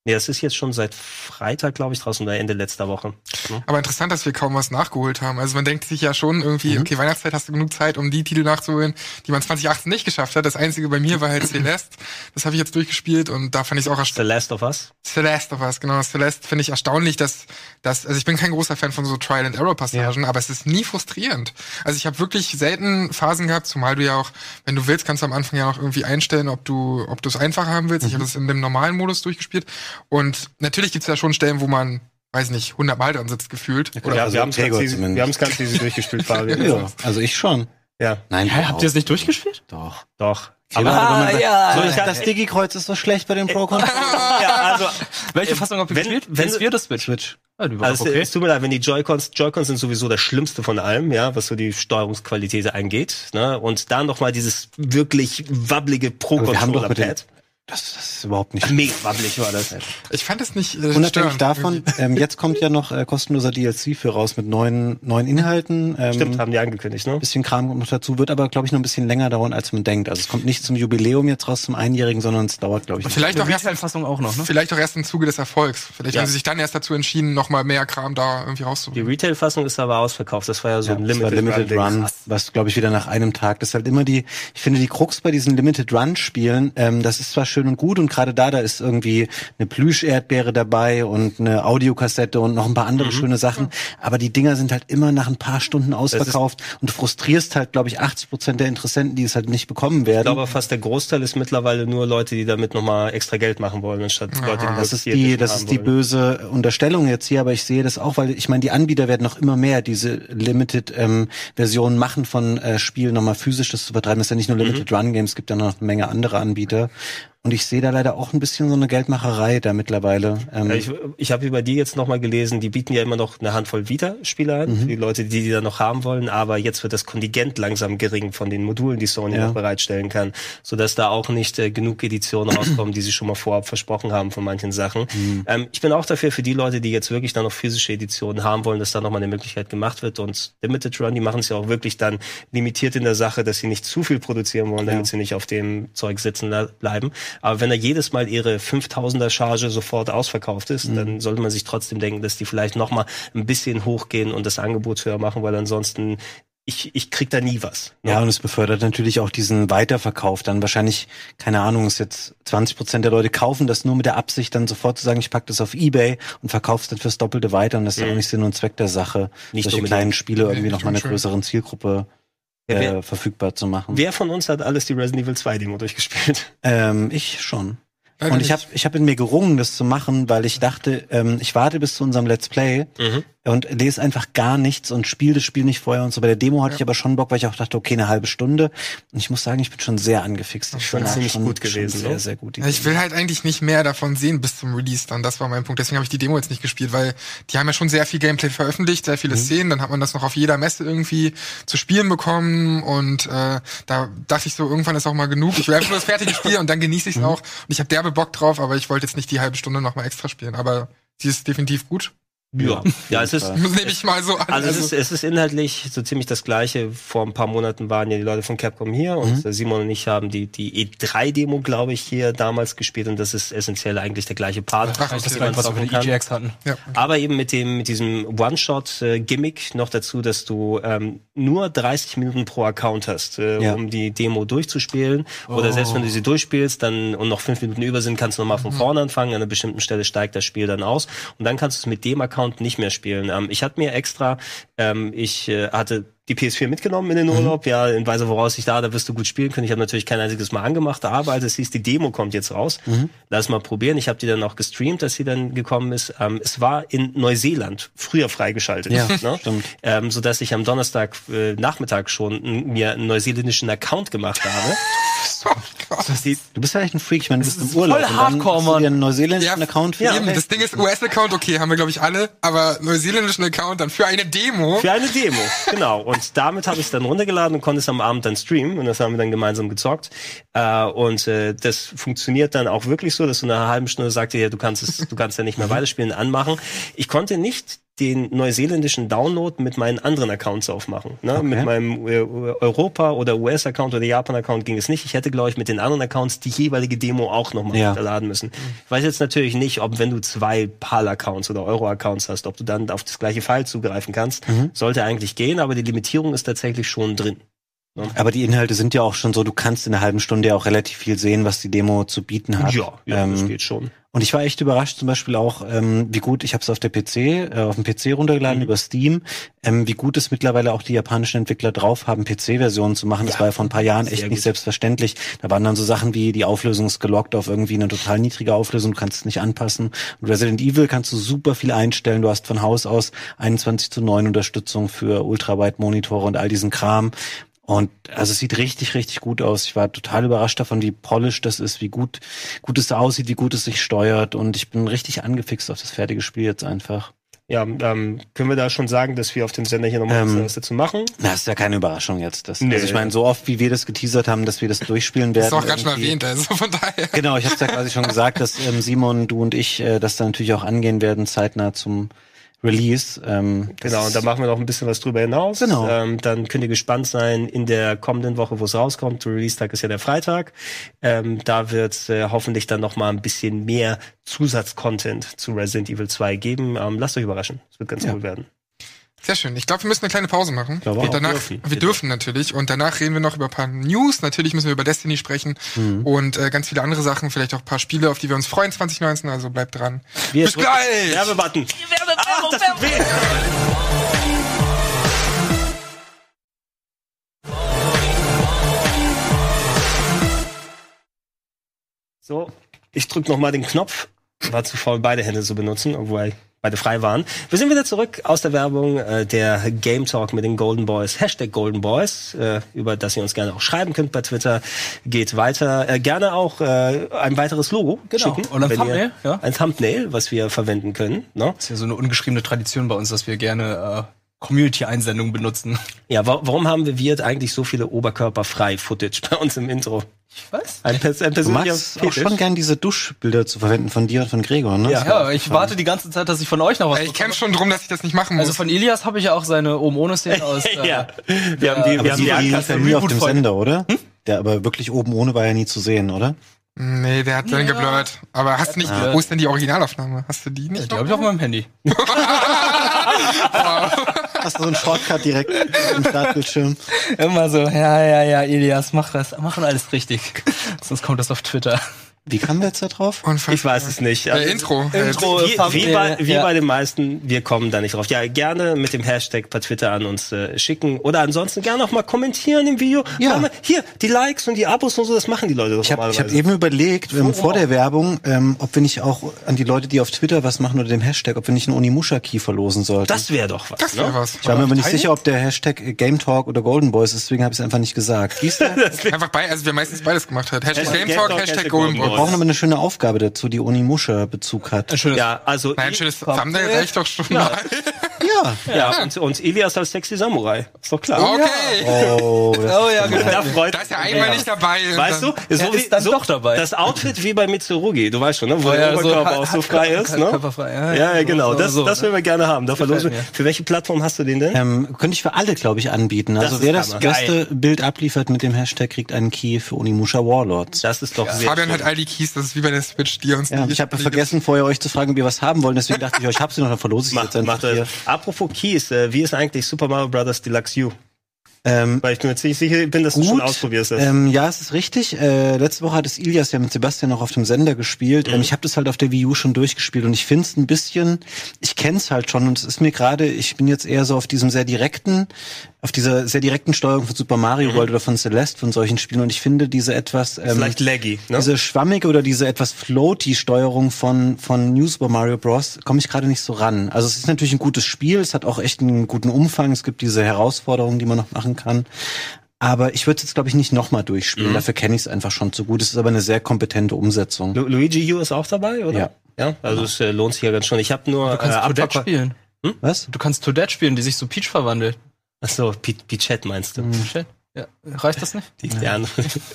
Nee, das ist jetzt schon seit Freitag, glaube ich, draußen oder Ende letzter Woche. Ne? Aber interessant, dass wir kaum was nachgeholt haben. Also man denkt sich ja schon irgendwie, Mhm. okay, Weihnachtszeit hast du genug Zeit, um die Titel nachzuholen, die man 2018 nicht geschafft hat. Das einzige bei mir war halt Celeste. Das habe ich jetzt durchgespielt und da fand ich es auch The erstaunlich. Last of Us. Celeste of Us, genau. Celeste finde ich erstaunlich, dass, dass, also ich bin kein großer Fan von so Trial and Error Passagen, aber es ist nie frustrierend. Also ich habe wirklich selten Phasen gehabt, zumal du ja auch, wenn du willst, kannst du am Anfang ja noch irgendwie einstellen, ob du, ob du es einfacher haben willst. Ich habe das in dem normalen Modus durchgespielt und natürlich gibt's ja schon Stellen, wo man, weiß nicht, 100 Mal dran sitzt gefühlt. Oder ja, also wir haben es ganz, easy- wir ganz durchgespielt, Fabian. Ja, also ich schon. ja, Nein, Hä, habt ihr es nicht durchgespielt? Doch. doch. Aber man ja, so, ich hab- das Digi-Kreuz ist so schlecht bei dem Pro-Controller. ja, also Welche Äh, Fassung habt ihr wenn- gespielt? wenn- PS4 oder Switch? Switch. Ja, war Also okay. es tut mir leid, wenn die Joy-Cons, Joy-Cons sind sowieso das Schlimmste von allem, ja, was so die Steuerungsqualität angeht, ne? Und da noch mal dieses wirklich wabbelige Aber wir haben doch mit den- Pro-Controller-Pad. Das, das ist überhaupt nicht Mega wabbelig war das. Ich fand es nicht äh, Unabhängig störend. davon, ähm, jetzt kommt ja noch äh, kostenloser DLC für raus mit neuen, neuen Inhalten. Ähm, Stimmt, haben die angekündigt, ne? bisschen Kram kommt noch dazu, wird aber, glaube ich, noch ein bisschen länger dauern, als man denkt. Also es kommt nicht zum Jubiläum jetzt raus, zum Einjährigen, sondern es dauert, glaube ich, Und noch. vielleicht auch erst Retail-Fassung auch noch, ne? Vielleicht auch erst im Zuge des Erfolgs. Vielleicht Ja. haben sie sich dann erst dazu entschieden, noch mal mehr Kram da irgendwie Die rauszubringen. Retail-Fassung ist aber ausverkauft. Das war ja so Ja, ein das war Limited, Limited Run. Run, was glaube ich wieder nach einem Tag. Das ist halt immer die, ich finde die Krux bei diesen Limited Run Spielen, ähm, das ist zwar schön und gut und gerade da, da ist irgendwie eine Plüsch-Erdbeere dabei und eine Audiokassette und noch ein paar andere schöne Sachen, aber die Dinger sind halt immer nach ein paar Stunden ausverkauft und du frustrierst halt, glaube ich, 80 Prozent der Interessenten, die es halt nicht bekommen werden. Ich glaube, fast der Großteil ist mittlerweile nur Leute, die damit nochmal extra Geld machen wollen, anstatt Leute, die Das ist die das ist die wollen. böse Unterstellung jetzt hier, aber ich sehe das auch, weil ich meine, die Anbieter werden noch immer mehr diese Limited ähm, machen von äh, Spielen nochmal physisch, das zu vertreiben. Das ist ja nicht nur Limited Run Games, es gibt ja noch eine Menge andere Anbieter. Und ich sehe da leider auch ein bisschen so eine Geldmacherei da mittlerweile. Ähm, ich ich habe über die jetzt nochmal gelesen, die bieten ja immer noch eine Handvoll Vita-Spieler an, für die Leute, die die dann noch haben wollen, aber jetzt wird das Kontingent langsam gering von den Modulen, die Sony Ja. noch bereitstellen kann, sodass da auch nicht äh, genug Editionen rauskommen, die sie schon mal vorab versprochen haben von manchen Sachen. Ähm, ich bin auch dafür, für die Leute, die jetzt wirklich dann noch physische Editionen haben wollen, dass da nochmal eine Möglichkeit gemacht wird und Limited Run, die machen es ja auch wirklich dann limitiert in der Sache, dass sie nicht zu viel produzieren wollen, damit Ja. sie nicht auf dem Zeug sitzen bleiben. Aber wenn da jedes Mal ihre 5000er Charge sofort ausverkauft ist, dann sollte man sich trotzdem denken, dass die vielleicht noch mal ein bisschen hochgehen und das Angebot höher machen, weil ansonsten ich, ich krieg da nie was. ne? ja, und es befördert natürlich auch diesen Weiterverkauf. Dann wahrscheinlich, keine Ahnung, ist jetzt 20 Prozent der Leute kaufen das nur mit der Absicht, dann sofort zu sagen, ich pack das auf Ebay und verkauf's dann fürs Doppelte weiter. Und das ist ja auch nicht Sinn und Zweck der Sache, Nicht solche unbedingt. kleinen Spiele irgendwie nicht noch mal einer größeren Zielgruppe Ja, äh, wer- verfügbar zu machen. Wer von uns hat alles die Resident Evil 2 Demo durchgespielt? Ähm, ich schon. Leider und ich habe ich hab in mir gerungen, das zu machen, weil ich dachte, ähm, ich warte bis zu unserem Let's Play Mhm. Und lese einfach gar nichts und spiele das Spiel nicht vorher und so. Bei der Demo hatte ich aber schon Bock, weil ich auch dachte, okay, eine halbe Stunde. Und ich muss sagen, ich bin schon sehr angefixt. Ich fand ziemlich schon, gut gewesen, sehr, sehr gut. Ja, ich will halt eigentlich nicht mehr davon sehen bis zum Release dann. Das war mein Punkt. Deswegen habe ich die Demo jetzt nicht gespielt, weil die haben ja schon sehr viel Gameplay veröffentlicht, sehr viele Szenen. Dann hat man das noch auf jeder Messe irgendwie zu spielen bekommen. Und äh, da dachte ich so, irgendwann ist auch mal genug. Ich will einfach nur das fertige Spiel und dann genieße ich es auch. Und ich habe derbe Bock drauf, aber ich wollte jetzt nicht die halbe Stunde noch mal extra spielen. Aber sie ist definitiv gut. Ja, ja, es ist, nehme ich mal so an. Also es ist, es ist inhaltlich so ziemlich das Gleiche. Vor ein paar Monaten waren ja die Leute von Capcom hier und äh, Simon und ich haben die, die E3-Demo, glaube ich, hier damals gespielt und das ist essentiell eigentlich der gleiche Part. Ach, Das war was wir. EGX hatten. ja. Aber eben mit dem mit diesem One-Shot-Gimmick noch dazu, dass du ähm, nur 30 Minuten pro Account hast, äh, Ja. um die Demo durchzuspielen. Oder selbst wenn du sie durchspielst, dann und noch fünf Minuten über sind, kannst du nochmal von vorne anfangen. An einer bestimmten Stelle steigt das Spiel dann aus und dann kannst du es mit dem Account nicht mehr spielen. Ähm, ich hatte mir extra, ähm, ich äh, hatte die PS4 mitgenommen in den Urlaub, ja, in Weise voraus ich da, da wirst du gut spielen können. Ich habe natürlich kein einziges Mal angemacht, aber als es hieß, die Demo kommt jetzt raus, lass mal probieren. Ich habe die dann auch gestreamt, dass sie dann gekommen ist. Ähm, es war in Neuseeland früher freigeschaltet, Ja, ne? stimmt. Ähm, so dass ich am Donnerstag äh, Nachmittag schon mir einen neuseeländischen Account gemacht habe. Das sieht- Du bist ja echt ein Freak. Ich meine, du bist im voll Urlaub. dann hardcore, Mann. einen neuseeländischen Account für Eben, das Ding ist, US-Account, okay, haben wir, glaube ich, alle, aber neuseeländischen Account dann für eine Demo. Für eine Demo, genau. Und damit habe ich es dann runtergeladen und konnte es am Abend dann streamen und das haben wir dann gemeinsam gezockt. Äh, und äh, das funktioniert dann auch wirklich so, dass du nach einer halben Stunde sagst, ja, du kannst es, du kannst ja nicht mehr weiterspielen, anmachen. Ich konnte nicht den neuseeländischen Download mit meinen anderen Accounts aufmachen. Ne? Mit meinem äh, Europa- oder US-Account oder Japan-Account ging es nicht. Ich hätte, glaube ich, mit den anderen Accounts die jeweilige Demo auch nochmal Ja. runterladen müssen. Ich weiß jetzt natürlich nicht, ob wenn du zwei PAL-Accounts oder Euro-Accounts hast, ob du dann auf das gleiche File zugreifen kannst. Sollte eigentlich gehen, aber die Limitierung ist tatsächlich schon drin. Aber die Inhalte sind ja auch schon so, du kannst in einer halben Stunde ja auch relativ viel sehen, was die Demo zu bieten hat. Ja, ja das Ähm, geht schon. Und ich war echt überrascht, zum Beispiel auch, ähm, wie gut, ich habe es auf der PC, äh, auf dem PC runtergeladen über Steam, ähm, wie gut es mittlerweile auch die japanischen Entwickler drauf haben, PC-Versionen zu machen. das war ja vor ein paar Jahren echt sehr nicht gut. selbstverständlich. Da waren dann so Sachen wie die Auflösung ist gelockt auf irgendwie eine total niedrige Auflösung, du kannst es nicht anpassen. Und Resident Evil kannst du super viel einstellen. Du hast von Haus aus 21 zu 9 Unterstützung für Ultrawide-Monitore und all diesen Kram. Und also es sieht richtig, richtig gut aus. Ich war total überrascht davon, wie polished das ist, wie gut, gut es aussieht, wie gut es sich steuert. Und ich bin richtig angefixt auf das fertige Spiel jetzt einfach. Ja, ähm, können wir da schon sagen, dass wir auf dem Sender hier nochmal Ähm, was dazu machen? Das ist ja keine Überraschung jetzt. Das, Nee. Also ich meine, so oft wie wir das geteasert haben, dass wir das durchspielen werden. Das ist auch schon irgendwie- erwähnt, also von daher. Genau, ich habe es ja quasi schon gesagt, dass ähm, Simon, du und ich äh, das dann natürlich auch angehen werden, zeitnah zum Release. Ähm, Genau, und da machen wir noch ein bisschen was drüber hinaus. Genau. Ähm, dann könnt ihr gespannt sein in der kommenden Woche, wo es rauskommt. Der Release-Tag ist ja der Freitag. Ähm, da wird äh, hoffentlich dann noch mal ein bisschen mehr Zusatzcontent zu Resident Evil 2 geben. Ähm, lasst euch überraschen. Es wird ganz Ja. cool werden. Sehr schön. Ich glaube, wir müssen eine kleine Pause machen. glaube Und auch. danach, Dürfen. wir dürfen natürlich. Und danach reden wir noch über ein paar News. Natürlich müssen wir über Destiny sprechen und äh, ganz viele andere Sachen. Vielleicht auch ein paar Spiele, auf die wir uns freuen 2019. Also bleibt dran. Wir Bis gleich! Werbebutton. Das tut weh. So, ich drück noch mal den Knopf. War zu faul, beide Hände zu benutzen, obwohl beide frei waren. Wir sind wieder zurück aus der Werbung äh, der Game Talk mit den Golden Boys. Hashtag Golden Boys, äh, über das ihr uns gerne auch schreiben könnt bei Twitter. Geht weiter. Äh, gerne auch äh, ein weiteres Logo Genau. schicken. Und ein Thumbnail, ja. Ein Thumbnail, was wir verwenden können. Ne? Das ist ja so eine ungeschriebene Tradition bei uns, dass wir gerne äh, Community-Einsendungen benutzen. Ja, wa warum haben wir Wirt eigentlich so viele Oberkörperfrei-Footage bei uns im Intro? Was? Ein, pers ein Du magst auch schon gern diese Duschbilder zu verwenden von dir und von Gregor, ne? Ja, ich warte die ganze Zeit, dass ich von euch noch was Äh, Ich kämpfe schon drum, dass ich das nicht machen muss. Also von Elias habe ich ja auch seine oben ohne Szene aus. Äh, ja, wir haben die, wir haben die, die Ankasse ja nie auf dem. Sender, oder? Der aber wirklich oben ohne war ja nie zu sehen, oder? nee, der hat dann geblurrt. Aber hast du nicht, wo ist denn die Originalaufnahme? Hast du die nicht? Die habe ich auf meinem Handy. Hast du so einen Shortcut direkt im Startbildschirm? Immer so, ja, ja, ja, Elias, mach das, mach alles richtig. Sonst kommt das auf Twitter. Wie kamen wir jetzt da drauf? Unfassbar. Ich weiß es nicht. Äh, Also, Intro. Intro. Wie, wie, bei, wie ja. bei den meisten, wir kommen da nicht drauf. Ja, gerne mit dem Hashtag per Twitter an uns äh, schicken oder ansonsten gerne auch mal kommentieren im Video. Ja. Mal, hier, die Likes und die Abos und so, das machen die Leute doch Ich habe ich normalerweise. hab eben überlegt, ähm, vor der Werbung, ähm, ob wir nicht auch an die Leute, die auf Twitter was machen oder dem Hashtag, ob wir nicht einen Onimusha-Key verlosen sollten. das wäre doch was. Das wäre ne? was. ich war mir aber nicht sicher, ob der Hashtag äh, Game Talk oder Golden Boys ist, deswegen habe ich es einfach nicht gesagt. Wie ist der? Wir Einfach bei, also wir haben meistens beides gemacht hat. Hashtag Hashtag Game Talk, Hashtag Hashtag Golden Golden Boy. Brauchen aber eine schöne Aufgabe dazu, die Onimusha-Bezug hat. Ein schönes Ja, also Nein, ein schönes Thumbnail reicht doch schon mal. Ja. ja, und, und Elias als sexy Samurai. Ist doch klar. Okay. Oh, das Oh ja, Da gefällt mir. freut Da ist ja einmal nicht dabei. Weißt du, ist Er ist dann doch dabei. Das Outfit wie bei Mitsurugi, du weißt schon, ne? wo Oh der ja, so Oberkörper auch so frei ist. Ne? körperfrei, ja, ja, ja, ja, so- genau. so- das, so, das würden wir gerne haben. Da verlosen. Für welche Plattform hast du den denn? Ähm, könnte ich für alle, glaube ich, anbieten. Also wer das beste Bild abliefert mit dem Hashtag, kriegt einen Key für Onimusha Warlords. Das ist doch sehr Fabian schön. hat all die Keys, das ist wie bei der Switch, die uns Ja, die- ich habe vergessen, vorher euch zu fragen, ob ihr was haben wollt. Deswegen dachte ich, euch habt sie noch, dann verlose ich Mach, jetzt einfach mach hier. Apropos Keys, äh, wie ist eigentlich Super Mario Bros. Deluxe U? Ähm, Weil ich mir ziemlich sicher bin, dass du schon ausprobierst. das. Ähm, ja, es ist richtig. Äh, letzte Woche hat es Ilias ja mit Sebastian noch auf dem Sender gespielt. Mhm. Ähm, ich habe das halt auf der Wii U schon durchgespielt und ich finde es ein bisschen, ich kenne es halt schon und es ist mir gerade, ich bin jetzt eher so auf diesem sehr direkten, auf auf dieser sehr direkten Steuerung von Super Mario World oder von Celeste von solchen Spielen und ich finde diese etwas ähm, Vielleicht laggy, ne? diese schwammige oder diese etwas floaty Steuerung von von New Super Mario Bros. komme ich gerade nicht so ran. Also es ist natürlich ein gutes Spiel, es hat auch echt einen guten Umfang, es gibt diese Herausforderungen, die man noch machen kann. Aber ich würde es jetzt, glaube ich, nicht nochmal durchspielen. Dafür kenne ich es einfach schon zu gut. Es ist aber eine sehr kompetente Umsetzung. Lu Luigi U ist auch dabei, oder? Ja. Ja, also es äh, lohnt sich ja ganz schon. Ich habe nur Du kannst äh, Toadette spielen. Was? Du kannst Toadette spielen, die sich so Peach verwandelt. Ach so, P Pichette meinst du? Shit. Ja. Reicht das nicht? Die, andere.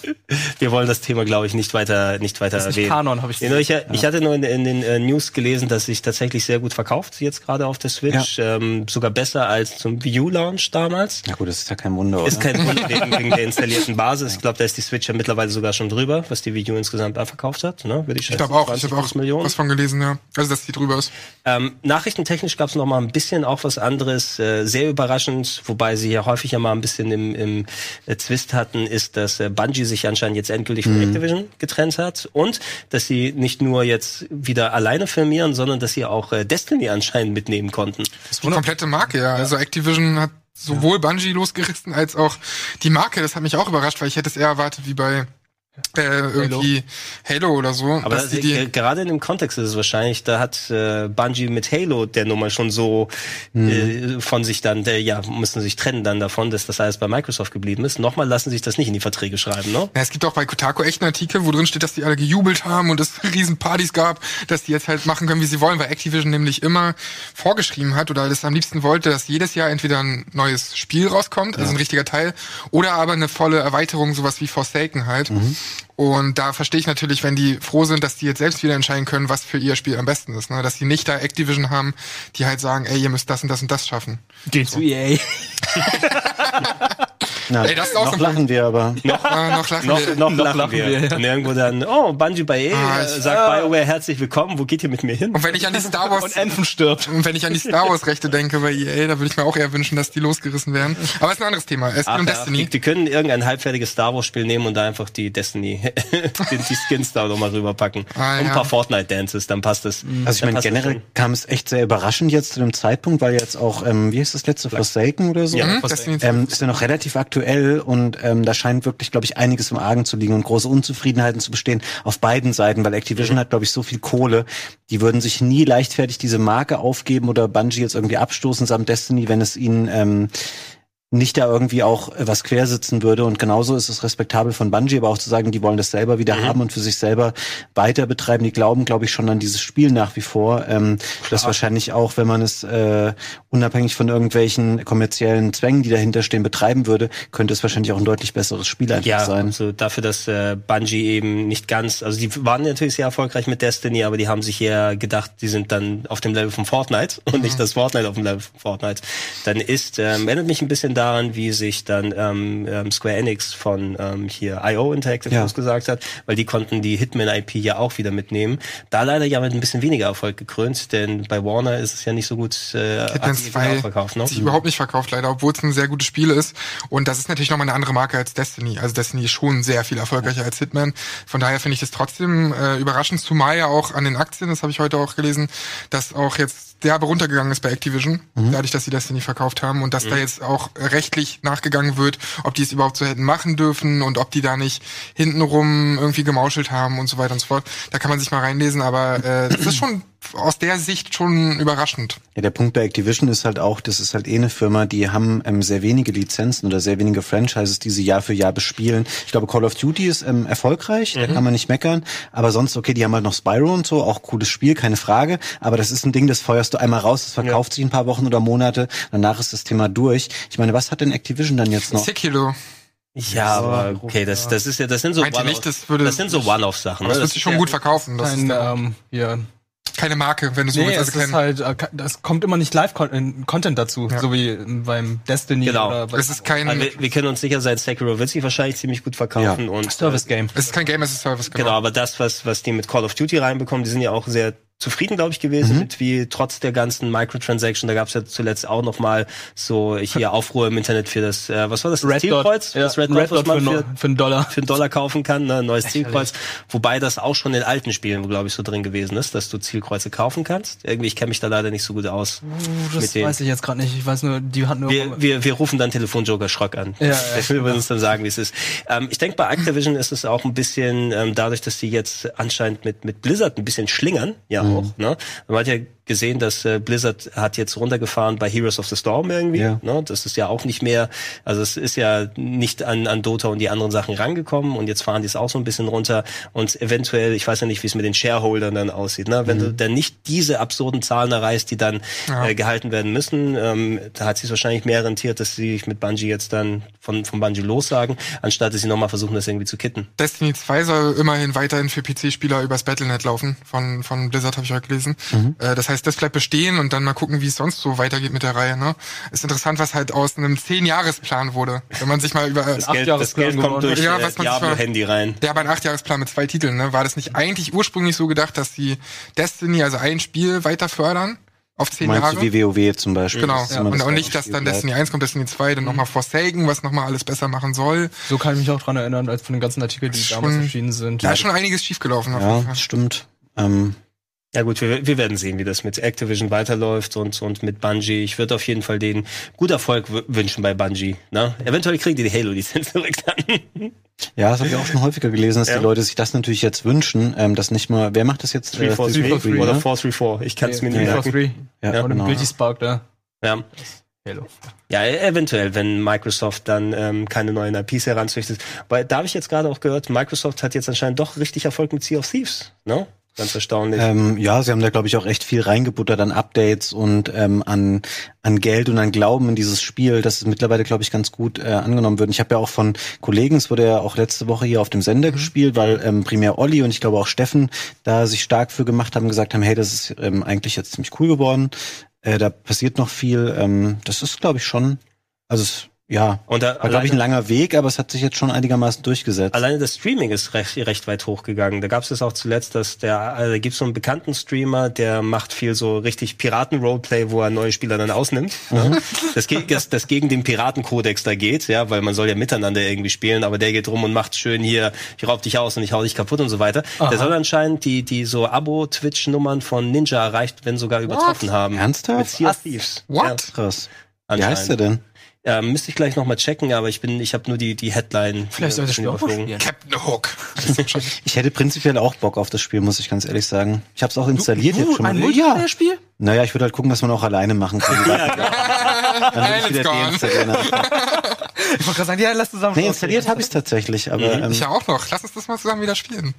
Wir wollen das Thema, glaube ich, nicht weiter, nicht weiter Das ist nicht erwähnen. Kanon, habe ich ich, ich hatte nur in, in den äh, News gelesen, dass sich tatsächlich sehr gut verkauft, jetzt gerade auf der Switch. Ähm, sogar besser als zum Wii U-Launch damals. Ja gut, das ist ja kein Wunder, Ist oder? kein Wunder wegen, wegen der installierten Basis. Ich glaube, da ist die Switch ja mittlerweile sogar schon drüber, was die Wii U insgesamt verkauft hat. Ne? Würde ich Ich glaube auch, ich 20 habe auch Millionen. was von gelesen, ja. Also, dass die drüber ist. Ähm, nachrichtentechnisch gab es noch mal ein bisschen auch was anderes, äh, sehr überraschend, wobei sie ja häufig ja mal ein bisschen im, im äh, Zwist hatten, ist, dass äh, Bungie sich anscheinend jetzt endgültig von Activision getrennt hat und dass sie nicht nur jetzt wieder alleine firmieren, sondern dass sie auch äh, Destiny anscheinend mitnehmen konnten. Die komplette Marke, ja. Also Activision hat sowohl Bungie losgerissen als auch die Marke. Das hat mich auch überrascht, weil ich hätte es eher erwartet wie bei äh, irgendwie Halo, oder so. Aber das, die, die, äh, gerade in dem Kontext ist es wahrscheinlich, da hat äh, Bungie mit Halo der Nummer schon so äh, von sich dann, der, ja, mussten sich trennen dann davon, dass das alles bei Microsoft geblieben ist. Nochmal lassen sich das nicht in die Verträge schreiben, ne? Ja, es gibt auch bei Kotaku echt einen Artikel, wo drin steht, dass die alle gejubelt haben und es riesen Partys gab, dass die jetzt halt machen können, wie sie wollen, weil Activision nämlich immer vorgeschrieben hat oder das am liebsten wollte, dass jedes Jahr entweder ein neues Spiel rauskommt, also ein richtiger Teil, oder aber eine volle Erweiterung, sowas wie Forsaken halt. Und da verstehe ich natürlich, wenn die froh sind, dass die jetzt selbst wieder entscheiden können, was für ihr Spiel am besten ist. Ne? Dass die nicht da Activision haben, die halt sagen, ey, ihr müsst das und das und das schaffen. Geh zu EA. Na, Ey, das ist auch noch lachen wir aber. Noch, Äh, noch lachen noch, wir. noch, Noch lachen, lachen wir. wir, ja. Und irgendwo dann, oh, Bungie bei EA, Ah, äh, sagt BioWare herzlich willkommen, wo geht ihr mit mir hin? Und wenn ich an die Star Wars Und Anthem stirbt. Und wenn ich an die Star Wars Rechte denke bei EA, da würde ich mir auch eher wünschen, dass die losgerissen werden. Aber ist ein anderes Thema. Es geht Ach, um ja, Destiny. Die, die können irgendein halbfertiges Star Wars Spiel nehmen und da einfach die Destiny, die, die Skins da nochmal rüberpacken. Ah, und ein ja. paar Fortnite Dances, dann passt es. Also ich meine, es generell kam es echt sehr überraschend jetzt zu dem Zeitpunkt, weil jetzt auch, ähm, wie heißt das letzte, Forsaken oder so? Ja, Hm? Forsaken. Ähm, ist ja noch relativ aktuell und ähm, da scheint wirklich, glaube ich, einiges im Argen zu liegen und große Unzufriedenheiten zu bestehen auf beiden Seiten, weil Activision hat, glaube ich, so viel Kohle, die würden sich nie leichtfertig diese Marke aufgeben oder Bungie jetzt irgendwie abstoßen samt Destiny, wenn es ihnen ähm, nicht da irgendwie auch äh, was quersitzen würde. Und genauso ist es respektabel von Bungie, aber auch zu sagen, die wollen das selber wieder haben und für sich selber weiter betreiben. Die glauben, glaube ich, schon an dieses Spiel nach wie vor. Ähm, das wahrscheinlich auch, wenn man es äh, unabhängig von irgendwelchen kommerziellen Zwängen, die dahinter stehen, betreiben würde, könnte es wahrscheinlich auch ein deutlich besseres Spiel einfach Ja, sein. also dafür, dass äh, Bungie eben nicht ganz, also die waren natürlich sehr erfolgreich mit Destiny, aber die haben sich eher gedacht, die sind dann auf dem Level von Fortnite und nicht das Fortnite auf dem Level von Fortnite. Dann ist, ähm, erinnert mich ein bisschen daran, wie sich dann ähm, ähm, Square Enix von ähm, hier IO Interactive Ja. gesagt hat, weil die konnten die Hitman-IP ja auch wieder mitnehmen. Da leider ja mit ein bisschen weniger Erfolg gekrönt, denn bei Warner ist es ja nicht so gut äh, Hitman hat sich 2 verkauft, ne? sich überhaupt nicht verkauft, leider, obwohl es ein sehr gutes Spiel ist. Und das ist natürlich nochmal eine andere Marke als Destiny. Also Destiny ist schon sehr viel erfolgreicher als Hitman. Von daher finde ich das trotzdem äh, überraschend, zumal ja auch an den Aktien, das habe ich heute auch gelesen, dass auch jetzt derbe runtergegangen ist bei Activision, dadurch, dass sie Destiny verkauft haben und dass da jetzt auch rechtlich nachgegangen wird, ob die es überhaupt so hätten machen dürfen und ob die da nicht hintenrum irgendwie gemauschelt haben und so weiter und so fort. Da kann man sich mal reinlesen, aber äh, das ist schon aus der Sicht schon überraschend. Ja, der Punkt bei Activision ist halt auch, das ist halt eh eine Firma, die haben ähm, sehr wenige Lizenzen oder sehr wenige Franchises, die sie Jahr für Jahr bespielen. Ich glaube, Call of Duty ist ähm, erfolgreich, da kann man nicht meckern. Aber sonst, okay, die haben halt noch Spyro und so, auch cooles Spiel, keine Frage. Aber das ist ein Ding, das feuerst du einmal raus, das verkauft sich ein paar Wochen oder Monate, danach ist das Thema durch. Ich meine, was hat denn Activision dann jetzt noch? Sekiro. Ja, aber okay, das, das ist ja, das sind so nicht, das würde- das sind so One-off-Sachen. Das ne? wird sich schon ja- gut verkaufen. Das Kein, ist ja ähm, hier. Keine Marke, wenn du so Nee, willst. es ist halt, äh, das kommt immer nicht Live-Content dazu, Ja. so wie beim Destiny Genau. oder bei es ist kein, Also wir, wir können uns sicher sein, Sekiro wird sich wahrscheinlich ziemlich gut verkaufen Ja. und Service Game. es ist kein Game as a Service, genau. Genau, aber das, was, was die mit Call of Duty reinbekommen, die sind ja auch sehr zufrieden, glaube ich, Mhm. gewesen mit wie trotz der ganzen Microtransaction, da gab es ja zuletzt auch noch mal so hier Aufruhr im Internet für das, äh, was war das, das Red. Zielkreuz? Ja, das Red ein Dot, Red was man für, für, einen Dollar. für einen Dollar kaufen kann, ne? ein neues Zielkreuz. Wobei das auch schon in alten Spielen, glaube ich, so drin gewesen ist, dass du Zielkreuze kaufen kannst. Irgendwie, ich kenne mich da leider nicht so gut aus. Das mit dem- weiß ich jetzt gerade nicht. Ich weiß nur, die hatten nur. Wir, wir, wir rufen dann Telefonjoker Schrock an. Ja, ja, Der will uns dann sagen, wie es ist. Ähm, ich denke, bei Activision ist es auch ein bisschen, ähm, dadurch, dass die jetzt anscheinend mit, mit Blizzard ein bisschen schlingern, ja Mhm. Auch, ne? Man hat ja gesehen, dass äh, Blizzard hat jetzt runtergefahren bei Heroes of the Storm irgendwie. Ja. Ne? Das ist ja auch nicht mehr, also es ist ja nicht an, an Dota und die anderen Sachen rangekommen und jetzt fahren die es auch so ein bisschen runter und eventuell, ich weiß ja nicht, wie es mit den Shareholdern dann aussieht, ne? wenn du dann nicht diese absurden Zahlen erreichst, die dann Ja. äh, gehalten werden müssen, ähm, da hat sich wahrscheinlich mehr rentiert, dass sie sich mit Bungie jetzt dann von, von Bungie lossagen, anstatt dass sie nochmal versuchen, das irgendwie zu kitten. Destiny 2 soll immerhin weiterhin für PC-Spieler übers Battlenet laufen. Von, von Blizzard habe ich heute gelesen. Mhm. Äh, das heißt, das bleibt bestehen und dann mal gucken, wie es sonst so weitergeht mit der Reihe. Ne? Ist interessant, was halt aus einem 10-Jahres-Plan wurde. Wenn man sich mal über... Das Geld, das Geld kommt durch Ja, äh, was man sich mal- Diablo-Handy rein. Ja, aber ein Achtjahresplan mit zwei Titeln, ne? War das nicht eigentlich ursprünglich so gedacht, dass die Destiny, also ein Spiel, weiter fördern? Auf zehn Meinst Jahre? du wie WoW zum Beispiel? Genau. Immer und, und nicht, dass dann bleibt. Destiny 1 kommt, Destiny 2, dann nochmal Forsaken, was nochmal alles besser machen soll. so kann ich mich auch dran erinnern, als von den ganzen Artikeln, die Schon- damals erschienen sind. Da ist schon einiges schiefgelaufen. auf jeden Ja, Fall. stimmt. Ähm, Ja gut, wir, wir werden sehen, wie das mit Activision weiterläuft und, und mit Bungie. Ich würde auf jeden Fall denen gut Erfolg wünschen bei Bungie. Ne? Eventuell kriegen die die Halo-Lizenz zurück dann. ja, das habe ich auch schon häufiger gelesen, dass Ja. die Leute sich das natürlich jetzt wünschen, ähm, dass nicht mal, wer macht das jetzt? Äh, 343 343, oder ne? 434. Ich kann es mir nicht merken. Free. Ja, Und genau. Guilty Spark da. Ja. Halo. ja, e- eventuell, wenn Microsoft dann ähm, keine neuen IPs heranzüchtet. Weil da habe ich jetzt gerade auch gehört, Microsoft hat jetzt anscheinend doch richtig Erfolg mit Sea of Thieves. Ne? Ganz erstaunlich. Ähm, ja, sie haben da, glaube ich, auch echt viel reingebuttert an Updates und ähm, an, an Geld und an Glauben in dieses Spiel, dass es mittlerweile, glaube ich, ganz gut äh, angenommen wird. Ich habe ja auch von Kollegen, es wurde ja auch letzte Woche hier auf dem Sender gespielt, weil ähm, primär Olli und ich glaube auch Steffen da sich stark für gemacht haben, gesagt haben, hey, das ist ähm, eigentlich jetzt ziemlich cool geworden. Äh, da passiert noch viel. Ähm, das ist, glaube ich, schon, also es, ja, Und da, war, glaube ich, ein langer Weg, aber es hat sich jetzt schon einigermaßen durchgesetzt. Alleine das Streaming ist recht, recht weit hochgegangen. Da gab es auch zuletzt, dass der, also da gibt es so einen bekannten Streamer, der macht viel so richtig Piraten-Roleplay, wo er neue Spieler dann ausnimmt. Ne? Das, ge- das, das gegen den Piratenkodex da geht, ja, weil man soll ja miteinander irgendwie spielen, aber der geht rum und macht schön hier, ich raub dich aus und ich hau dich kaputt und so weiter. Der soll anscheinend die, die so Abo-Twitch-Nummern von Ninja erreicht, wenn sogar übertroffen haben. Ernsthaft? Mit Sea of Thieves. What? Krass. Wie heißt der denn? Ja, müsste ich gleich nochmal checken, aber ich bin, ich habe nur die, die Headline. Vielleicht äh, soll das Spiel spielen. Captain Hook. Das Ich hätte prinzipiell auch Bock auf das Spiel, muss ich ganz ehrlich sagen. Ich habe es auch installiert jetzt schon mal. ein Multiplayer-Spiel? Naja, ich würde halt gucken, was man auch alleine machen kann. Dann würde ich Let's wieder deinstallieren. Ich wollte gerade sagen, ja, lass zusammen. Nee, installiert habe ich es tatsächlich, aber ähm, Ich ja auch noch. Lass uns das mal zusammen wieder spielen.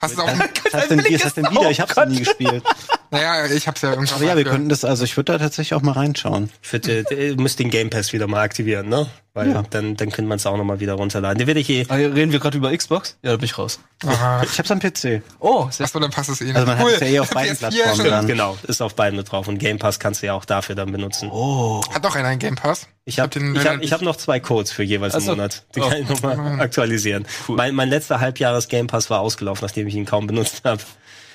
Hast du auch, was heißt denn, heißt denn wieder? Ich habe es nie gespielt. Naja, ich hab's ja irgendwann Aber ja, wir könnten das, also ich würde da tatsächlich auch mal reinschauen. Ich würde, äh, ihr müsst den Game Pass wieder mal aktivieren, ne? Weil Ja. dann, dann könnte man es auch noch mal wieder runterladen. Den werde ich eh. Ah, Reden wir gerade über Xbox? Ja, da bin ich raus. Aha. Ich habe es am PC. Oh, sehr Achso, dann passt es eh nicht. Also man hat es ja eh auf beiden PS4 Plattformen dann. Genau, ist auf beiden mit drauf. Und Game Pass kannst du ja auch dafür dann benutzen. Oh. Hat doch einer einen Game Pass? Ich habe den ich hab, ich hab noch zwei Codes für jeweils einen Ach so. Monat. Die Oh. kann ich noch mal aktualisieren. Mein, mein letzter Halbjahres Game Pass war ausgelaufen, nachdem ich ihn kaum benutzt habe.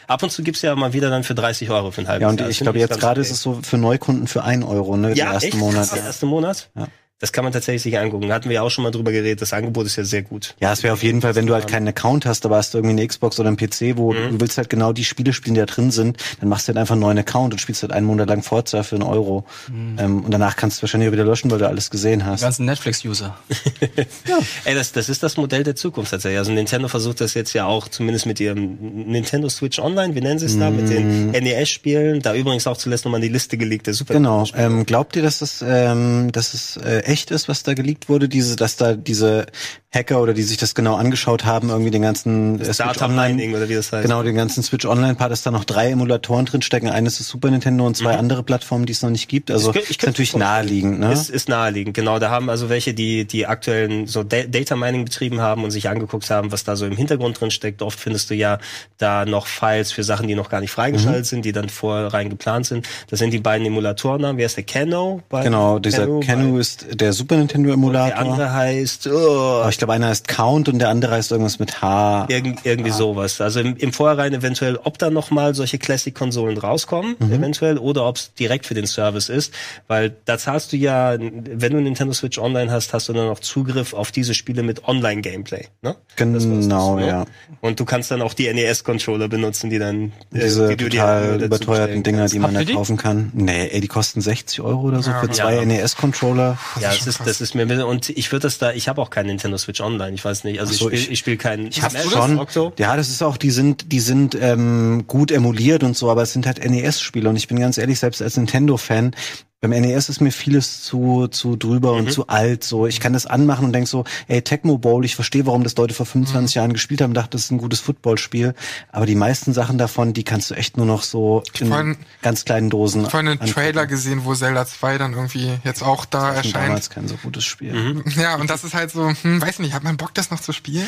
Ab und zu gibt's ja mal wieder dann für 30 Euro für ein halbes Ja, und Jahr. ich glaube, jetzt gerade okay. ist es so für Neukunden für ein Euro, ne? ja, den ersten echt? Monat. Der erste Monat? Ja. Das kann man tatsächlich sich angucken. Hatten wir ja auch schon mal drüber geredet. Das Angebot ist ja sehr gut. Ja, es wäre auf jeden Fall, wenn du halt keinen Account hast, aber hast du irgendwie eine Xbox oder einen PC, wo Mhm. du willst halt genau die Spiele spielen, die da drin sind, dann machst du halt einfach einen neuen Account und spielst halt einen Monat lang Forza für einen Euro. Mhm. Ähm, und danach kannst du wahrscheinlich auch wieder löschen, weil du alles gesehen Die hast. ganzen Netflix-User. Ey, das, das ist das Modell der Zukunft tatsächlich. Also Nintendo versucht das jetzt ja auch, zumindest mit ihrem Nintendo Switch Online, wie nennen sie es da, mit den NES-Spielen. Da übrigens auch zuletzt nochmal die Liste gelegt, der Super Genau. Ähm, glaubt ihr, dass das, ähm, dass es äh, echt ist, was da geleakt wurde? Diese, dass da diese Hacker oder die sich das genau angeschaut haben, irgendwie den ganzen äh, Switch Data Online, Mining oder wie das heißt. genau den ganzen Switch Online Part, dass da noch drei Emulatoren drin stecken. Eines ist Super Nintendo und zwei andere Plattformen, die es noch nicht gibt. Also Mhm. Ich ich ist natürlich naheliegend, ne? Ist, ist naheliegend, genau. Da haben also welche, die die aktuellen so Da- Data Mining betrieben haben und sich angeguckt haben, was da so im Hintergrund drin steckt. Oft findest du ja da noch Files für Sachen, die noch gar nicht freigeschaltet Mhm. sind, die dann vorrein geplant sind. Das sind die beiden Emulatoren. Wer ist der? Bei Genau, dieser Keno, Kenu ist der Super Nintendo Der Emulator. andere heißt, oh, glaube, einer heißt Count und der andere heißt irgendwas mit H. Irgend, irgendwie sowas. Also im, im Vorhinein eventuell, ob da noch mal solche Classic-Konsolen rauskommen, Mhm. eventuell, oder ob es direkt für den Service ist. Weil da zahlst du ja, wenn du Nintendo Switch Online hast, hast du dann auch Zugriff auf diese Spiele mit Online-Gameplay. Ne? Genau, ne? ja. Und du kannst dann auch die NES-Controller benutzen, die dann äh, Diese die total dazu überteuerten Dinger, die man da die? kaufen kann. Nee, ey, die kosten 60 Euro oder so Ja, für ja. zwei NES-Controller. Ja, das ist, das ist mir und ich würde das da, ich habe auch keinen Nintendo Switch Online, ich weiß nicht, also so, ich spiele ich spiel keinen Ich hab Smash schon. Octo. Ja, das ist auch, die sind, die sind ähm, gut emuliert und so, aber es sind halt NES-Spiele und ich bin ganz ehrlich, selbst als Nintendo-Fan, beim NES ist mir vieles zu zu drüber Mhm. und zu alt. So, ich kann das anmachen und denk so, ey, Tecmo Bowl, ich verstehe, warum das Leute vor 25 Mhm. Jahren gespielt haben, dachte, das ist ein gutes Footballspiel. Aber die meisten Sachen davon, die kannst du echt nur noch so in vorhin- ganz kleinen Dosen. Ich habe einen angucken. Trailer gesehen, wo Zelda 2 dann irgendwie jetzt auch da Das erscheint. damals kein so gutes Spiel. Mhm. Ja, und das ist halt so, hm, weiß nicht, hat man Bock, das noch zu spielen?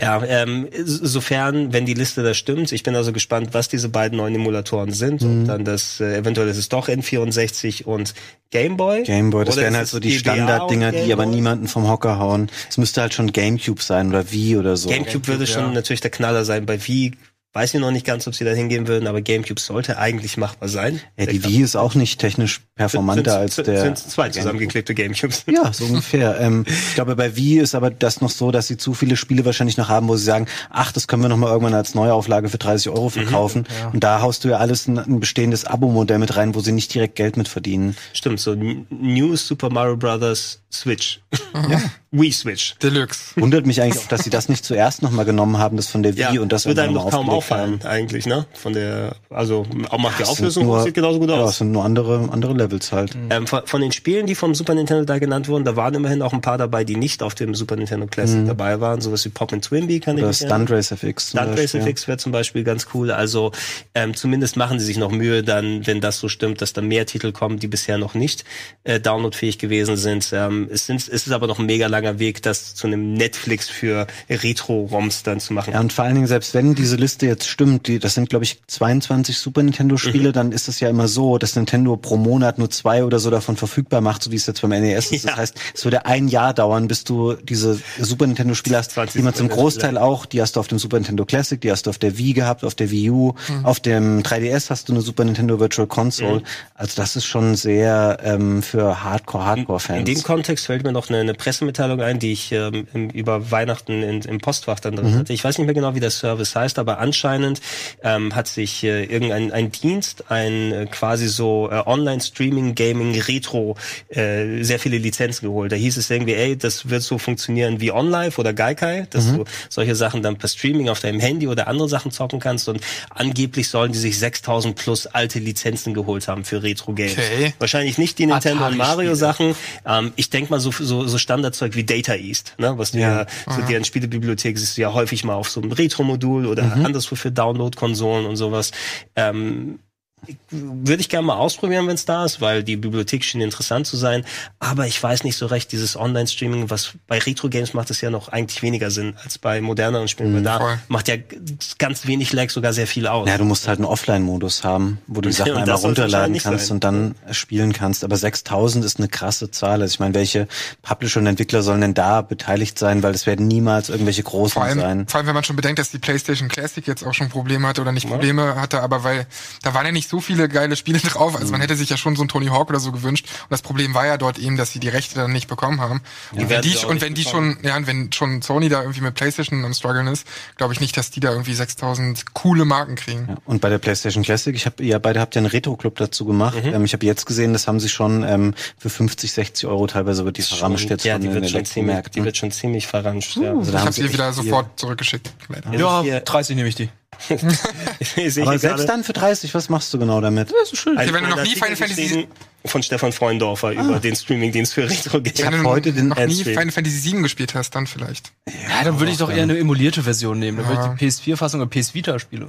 Ja, ähm, sofern, wenn die Liste da stimmt, ich bin also gespannt, was diese beiden neuen Emulatoren sind. Und dann das, äh, eventuell ist es doch N64 und Gameboy. Gameboy, das Oder wären halt so die Standarddinger, die aber niemanden vom Hocker hauen. Es müsste halt schon Gamecube sein oder Wii oder so. Gamecube würde schon ja. natürlich der Knaller sein. Bei Wii weiß ich noch nicht ganz, ob sie da hingehen würden, aber Gamecube sollte eigentlich machbar sein. Ja, die Wii ist auch nicht technisch performanter als sind, der. Sind zwei zusammengeklebte Gamecubes. Ja, so ungefähr. ähm, ich glaube, bei Wii ist aber das noch so, dass sie zu viele Spiele wahrscheinlich noch haben, wo sie sagen, ach, das können wir noch mal irgendwann als Neuauflage für 30 Euro verkaufen. Und da haust du ja alles in ein bestehendes Abo-Modell mit rein, wo sie nicht direkt Geld mit verdienen. Stimmt, so New Super Mario Bros. Switch. Wii Switch. Deluxe. Wundert mich eigentlich auch, dass sie das nicht zuerst noch mal genommen haben, das von der Wii und das wird einem noch kaum aufgelegt haben. auffallen, eigentlich, ne? Von der, also auch macht die Auflösung nur- sieht genauso gut Ja, aus. es sind nur andere, andere Levels halt. Ähm, von, von den Spielen, die vom Super Nintendo da genannt wurden, da waren immerhin auch ein paar dabei, die nicht auf dem Super Nintendo Classic dabei waren. Sowas wie Pop and Twinbee kann ich Oder mich erinnern. Stunt Race FX. zum Stunt Race Beispiel. FX wäre zum Beispiel ganz cool. Also ähm, zumindest machen sie sich noch Mühe, dann, wenn das so stimmt, dass da mehr Titel kommen, die bisher noch nicht äh, downloadfähig gewesen sind. Ähm, es, sind. es ist aber noch ein mega langer Weg, das zu einem Netflix für Retro-ROMs dann zu machen. Ja, und vor allen Dingen, selbst wenn diese Liste jetzt stimmt, die, das sind, glaube ich, 22 Super Nintendo-Spiele, Mhm. dann ist es ja immer so, dass Nintendo pro Monat nur zwei oder so davon verfügbar macht, so wie es jetzt beim NES ist. Ja. Das heißt, es würde ein Jahr dauern, bis du diese Super Nintendo-Spiele hast, 20 die man zum Super Großteil auch, die hast du auf dem Super Nintendo Classic, die hast du auf der Wii gehabt, auf der Wii U, Mhm. auf dem 3DS hast du eine Super Nintendo Virtual Console. Also das ist schon sehr ähm, für Hardcore-Hardcore-Fans. In dem Kontext fällt mir noch eine, eine Pressemitteilung ein, die ich ähm, im, über Weihnachten in, im Postfach dann drin hatte. Ich weiß nicht mehr genau, wie der Service heißt, aber anscheinend ähm, hat sich äh, irgendein ein Dienst, ein äh, quasi so äh, Online-Streaming, Gaming, Retro, äh, sehr viele Lizenzen geholt. Da hieß es irgendwie, ey, das wird so funktionieren wie OnLive oder Gaikai, dass du solche Sachen dann per Streaming auf deinem Handy oder andere Sachen zocken kannst und angeblich sollen die sich 6000 plus alte Lizenzen geholt haben für Retro-Games. Okay. Wahrscheinlich nicht die Nintendo und Atari-Spiele. Mario Sachen. Ähm, ich denk mal so, so, so Standardzeug wie Data East, ne? was du ja, Ja. so deren Spielebibliothek siehst du ja häufig mal auf so einem Retro-Modul oder Mhm. anderswo für Download-Konsolen und sowas. Ähm, würde ich gerne mal ausprobieren, wenn es da ist, weil die Bibliothek schien interessant zu sein. Aber ich weiß nicht so recht, dieses Online-Streaming, was bei Retro-Games macht es ja noch eigentlich weniger Sinn als bei moderneren Spielen, weil da voll. macht ja ganz wenig Lag sogar sehr viel aus. Ja, du musst halt einen Offline-Modus haben, wo du die Sachen einmal runterladen kannst sein. und dann spielen kannst. Aber 6000 ist eine krasse Zahl. Also ich meine, welche Publisher und Entwickler sollen denn da beteiligt sein? Weil es werden niemals irgendwelche großen Vor allem, sein. vor allem, wenn man schon bedenkt, dass die PlayStation Classic jetzt auch schon Probleme hatte oder nicht Probleme hatte, aber weil da waren ja nicht so viele geile Spiele drauf. Also man Mhm. hätte sich ja schon so ein Tony Hawk oder so gewünscht. Und das Problem war ja dort eben, dass sie die Rechte dann nicht bekommen haben. Und wenn die, und wenn die bekommen. schon, ja, und wenn schon Sony da irgendwie mit PlayStation am struggeln ist, glaube ich nicht, dass die da irgendwie 6000 coole Marken kriegen. Ja, Und bei der PlayStation Classic, ich habe, ihr beide habt ja einen Retro-Club dazu gemacht. Mhm. Ähm, ich habe jetzt gesehen, das haben sie schon ähm, für 50, 60 Euro teilweise wird die verramscht jetzt ja, von die den wird, schon ziemlich, die wird schon ziemlich verramscht. Ja. Also da Ich haben habe sie wieder sofort zurückgeschickt. leider. Ja, Hier- 30 nehme ich die. Aber selbst gerade dann für 30, was machst du genau damit? Das ist schön. einen wenn du noch nie Final Fantasy- von Stefan Freundorfer über den Streamingdienst für Retro-Games. Wenn du heute den noch nie. Final Fantasy 7 gespielt hast, dann vielleicht. Ja, dann würde ich doch eher eine emulierte Version nehmen. Dann würde Ja. ich die PS4-Fassung oder PS Vita spiele.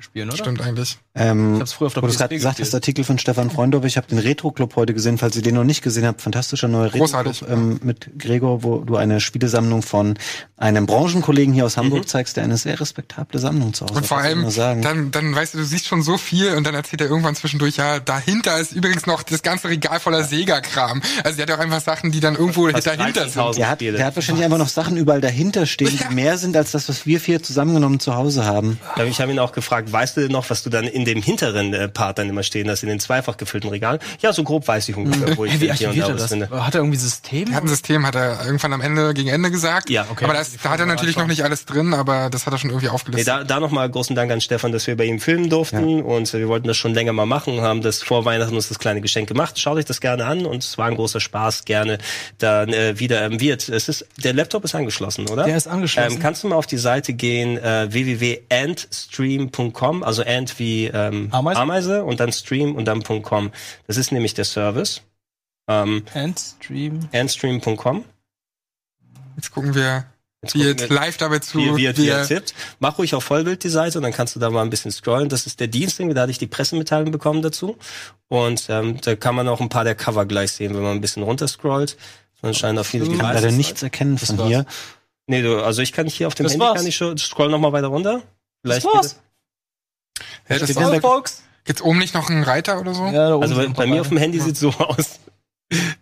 spielen, oder? Stimmt eigentlich. Ähm, Ich hab's früher auf der wo du gerade gesagt hast. Artikel von Stefan Freundorf, ich habe den Retro-Club heute gesehen, falls ihr den noch nicht gesehen habt, fantastischer neuer. Retro-Club ähm, mit Gregor, wo du eine Spielesammlung von einem Branchenkollegen hier aus Hamburg zeigst, der eine sehr respektable Sammlung zu Hause Mhm. Und hat, vor ich allem, dann, dann weißt du, du siehst schon so viel und dann erzählt er irgendwann zwischendurch, ja, dahinter ist übrigens noch das ganze Regal voller Sega-Kram. Also der hat ja auch einfach Sachen, die dann irgendwo Fast dahinter 13.000. sind. Der hat, der hat wahrscheinlich einfach noch Sachen überall dahinter stehen, die mehr sind als das, was wir vier zusammengenommen zu Hause haben. Ja, Ich habe ihn auch gefragt, weißt du noch, was du dann in dem hinteren äh, Part dann immer stehen hast, in den zweifach gefüllten Regal? Ja, so grob weiß ich ungefähr, wo ich Hey, wie hier und da was das? finde. Hat er irgendwie System? Er hat ein System, hat er irgendwann am Ende, gegen Ende gesagt. Ja, okay. Aber das, da hat er natürlich noch nicht alles drin, aber das hat er schon irgendwie Nee, aufgelistet. da, da nochmal großen Dank an Stefan, dass wir bei ihm filmen durften und äh, wir wollten das schon länger mal machen, haben das vor Weihnachten uns das kleine Geschenk gemacht. Schaut euch das gerne an und es war ein großer Spaß, gerne dann äh, wieder ähm, wird. Es ist der Laptop ist angeschlossen, oder? Der ist angeschlossen. Ähm, kannst du mal auf die Seite gehen äh, www.andstream.com, also and wie ähm, Ameise? Ameise und dann stream und dann .com. Das ist nämlich der Service. Ähm, Endstream. andstream.com. Jetzt gucken wir, Jetzt gucken jetzt wir- live dabei zu. wie, wie, wie er tippt. Mach ruhig auf Vollbild die Seite und dann kannst du da mal ein bisschen scrollen. Das ist der Dienstling, da hatte ich die Pressemitteilung bekommen dazu. Und ähm, da kann man auch ein paar der Cover gleich sehen, wenn man ein bisschen runterscrollt. Man scheint auf viele Ich kann leider nichts erkennen von war's. hier. Nee, du, also ich kann hier auf dem Das Handy war's. kann ich schon scroll noch mal weiter runter. Vielleicht Das war's. Ja, das da- Folks. gibt's oben nicht noch einen Reiter oder so? Ja, da oben Also bei, bei mir auf dem. Handy sieht so aus.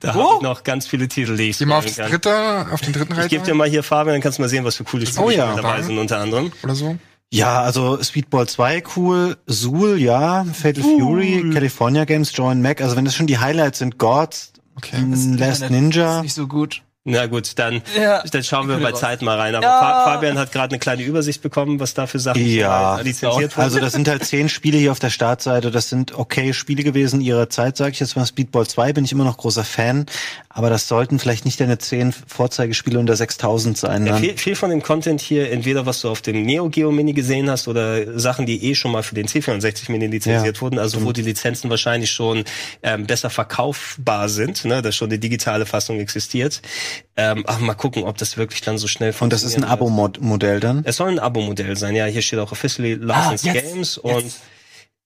Da Wo? habe ich noch ganz viele Titel, die ich Geh mal auf kann. dritte, auf den dritten Reiter Ich gebe dir mal hier Fabian, dann kannst du mal sehen, was für coole Spiele Oh ja. dabei sind unter anderem. oder so. Ja, also Speedball 2 cool, Zool, ja, Fatal Fury, California Games, Joe Mac, also wenn das schon die Highlights sind, Gods, Okay. m, Last Ninja. Ist nicht so gut. Na gut, dann, Ja. dann schauen wir bei raus. Zeit mal rein. Aber Ja. Fa Fabian hat gerade eine kleine Übersicht bekommen, was da für Sachen Ja. lizenziert wurden. Also das sind halt zehn Spiele hier auf der Startseite. Das sind okay Spiele gewesen ihrer Zeit, sage ich jetzt mal. Speedball 2 bin ich immer noch großer Fan, aber das sollten vielleicht nicht deine zehn Vorzeigespiele unter 6000 sein. Ja, Dann. viel, viel von dem Content hier, entweder was du auf dem Neo Geo Mini gesehen hast oder Sachen, die eh schon mal für den C64 Mini lizenziert Ja, wurden, also wo die Lizenzen wahrscheinlich schon ähm, besser verkaufbar sind, ne, dass schon die digitale Fassung existiert. Ähm, aber mal gucken, ob das wirklich dann so schnell Und das ist ein. Abo-Modell dann. Es soll ein Abo-Modell sein, ja. Hier steht auch officially licensed Ah, jetzt, games und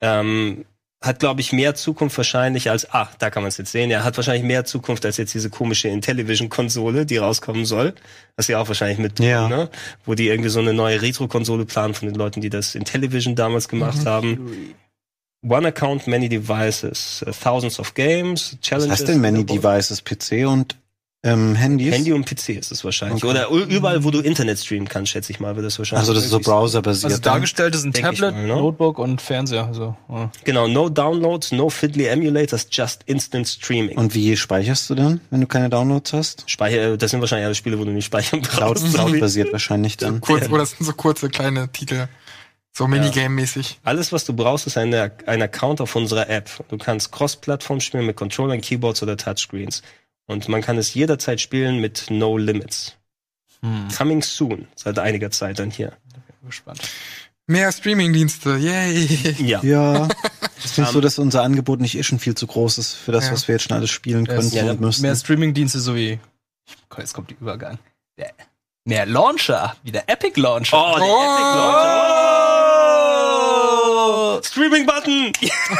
ähm, hat, glaube ich, mehr Zukunft wahrscheinlich als, ah, da kann man es jetzt sehen, ja, hat wahrscheinlich mehr Zukunft als jetzt diese komische Intellivision-Konsole, die rauskommen soll. Das ja auch wahrscheinlich mit, Ja. ne? Wo die irgendwie so eine neue Retro-Konsole planen von den Leuten, die das Intellivision damals gemacht Mhm. haben. One account, many devices, uh, thousands of games, Was challenges. heißt denn Many Devices? PC und ähm, Handys? Handy und PC ist es wahrscheinlich. Okay. Oder überall, wo du Internet streamen kannst, schätze ich mal, wird das wahrscheinlich. Also das ist so browserbasiert. Also dann. dargestellt ist ein Tablet, mal, ne? Notebook und Fernseher. Also, ja. Genau, no downloads, no fiddly emulators, just instant streaming. Und wie speicherst du dann, wenn du keine Downloads hast? Speicher, das sind wahrscheinlich alle Spiele, wo du nicht speichern brauchst. sorry. basiert wahrscheinlich dann. Kurz, oder das sind so kurze kleine Titel. So Minigame-mäßig. Alles, was du brauchst, ist eine, ein Account auf unserer App. Du kannst Cross-Plattform spielen mit Controllern, Keyboards oder Touchscreens. Und man kann es jederzeit spielen mit No Limits. Hm. Coming soon, seit einiger Zeit dann hier. Bin gespannt. Mehr Streaming-Dienste, yay! Ja. Ja. Ich finde so, dass unser Angebot nicht eh schon viel zu groß ist für das, Ja. was wir jetzt schon alles spielen Ja, könnten ja, und müssen. Mehr Streamingdienste sowie. Jetzt kommt die Übergang. Der, mehr Launcher, wie der Epic Launcher. Oh, der Oh! Epic Launcher. Streaming-Button!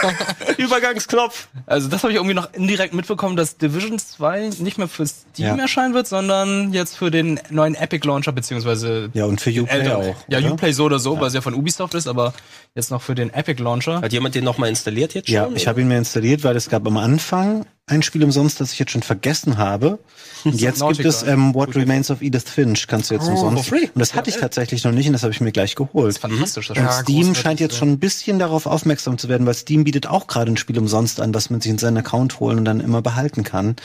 Übergangsknopf. Also das habe ich irgendwie noch indirekt mitbekommen, dass Division 2 nicht mehr für Steam Ja. erscheinen wird, sondern jetzt für den neuen Epic Launcher beziehungsweise ja, und für Uplay älteren. auch. Ja, oder? Uplay so oder so, weil es ja von Ubisoft ist, aber jetzt noch für den Epic Launcher. Hat jemand den nochmal installiert jetzt schon? Ja, ich habe ihn mir installiert, weil es gab am Anfang ein Spiel umsonst, das ich jetzt schon vergessen habe. Und jetzt gibt es ähm, What Remains of Edith Finch, kannst du jetzt Oh, umsonst. Und das hatte ich tatsächlich noch nicht und das habe ich mir gleich geholt. Fantastisch. Das Ja, Spiel. Steam scheint jetzt ja. schon ein bisschen darauf aufmerksam zu werden, weil Steam bietet auch gerade ein Spiel umsonst an, was man sich in seinen Account holen und dann immer behalten kann.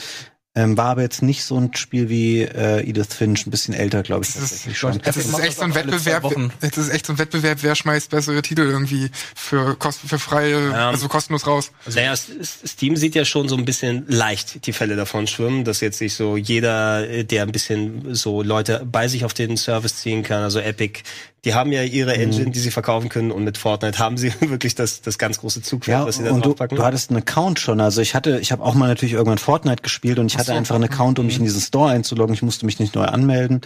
Ähm, war aber jetzt nicht so ein Spiel wie äh, Edith Finch, ein bisschen älter, glaube ich, Das ist- schon. Ist es macht echt so ein Wettbewerb. Jetzt ist es echt so ein Wettbewerb, wer schmeißt bessere Titel irgendwie für, kost für freie, Ja. also kostenlos raus. naja, S- S- Steam sieht ja schon so ein bisschen leicht die Fälle davon schwimmen, dass jetzt sich so jeder, äh, der ein bisschen so Leute bei sich auf den Service ziehen kann, also Epic, die haben ja ihre Mhm. Engine, die sie verkaufen können und mit Fortnite haben sie wirklich das, das ganz große Zugpferd, Ja, was sie da und du, draufpacken. du hattest einen Account schon. Also ich hatte, ich habe auch mal natürlich irgendwann Fortnite gespielt und ich hatte einfach einen Account, um mich in diesen Store einzuloggen. Ich musste mich nicht neu anmelden.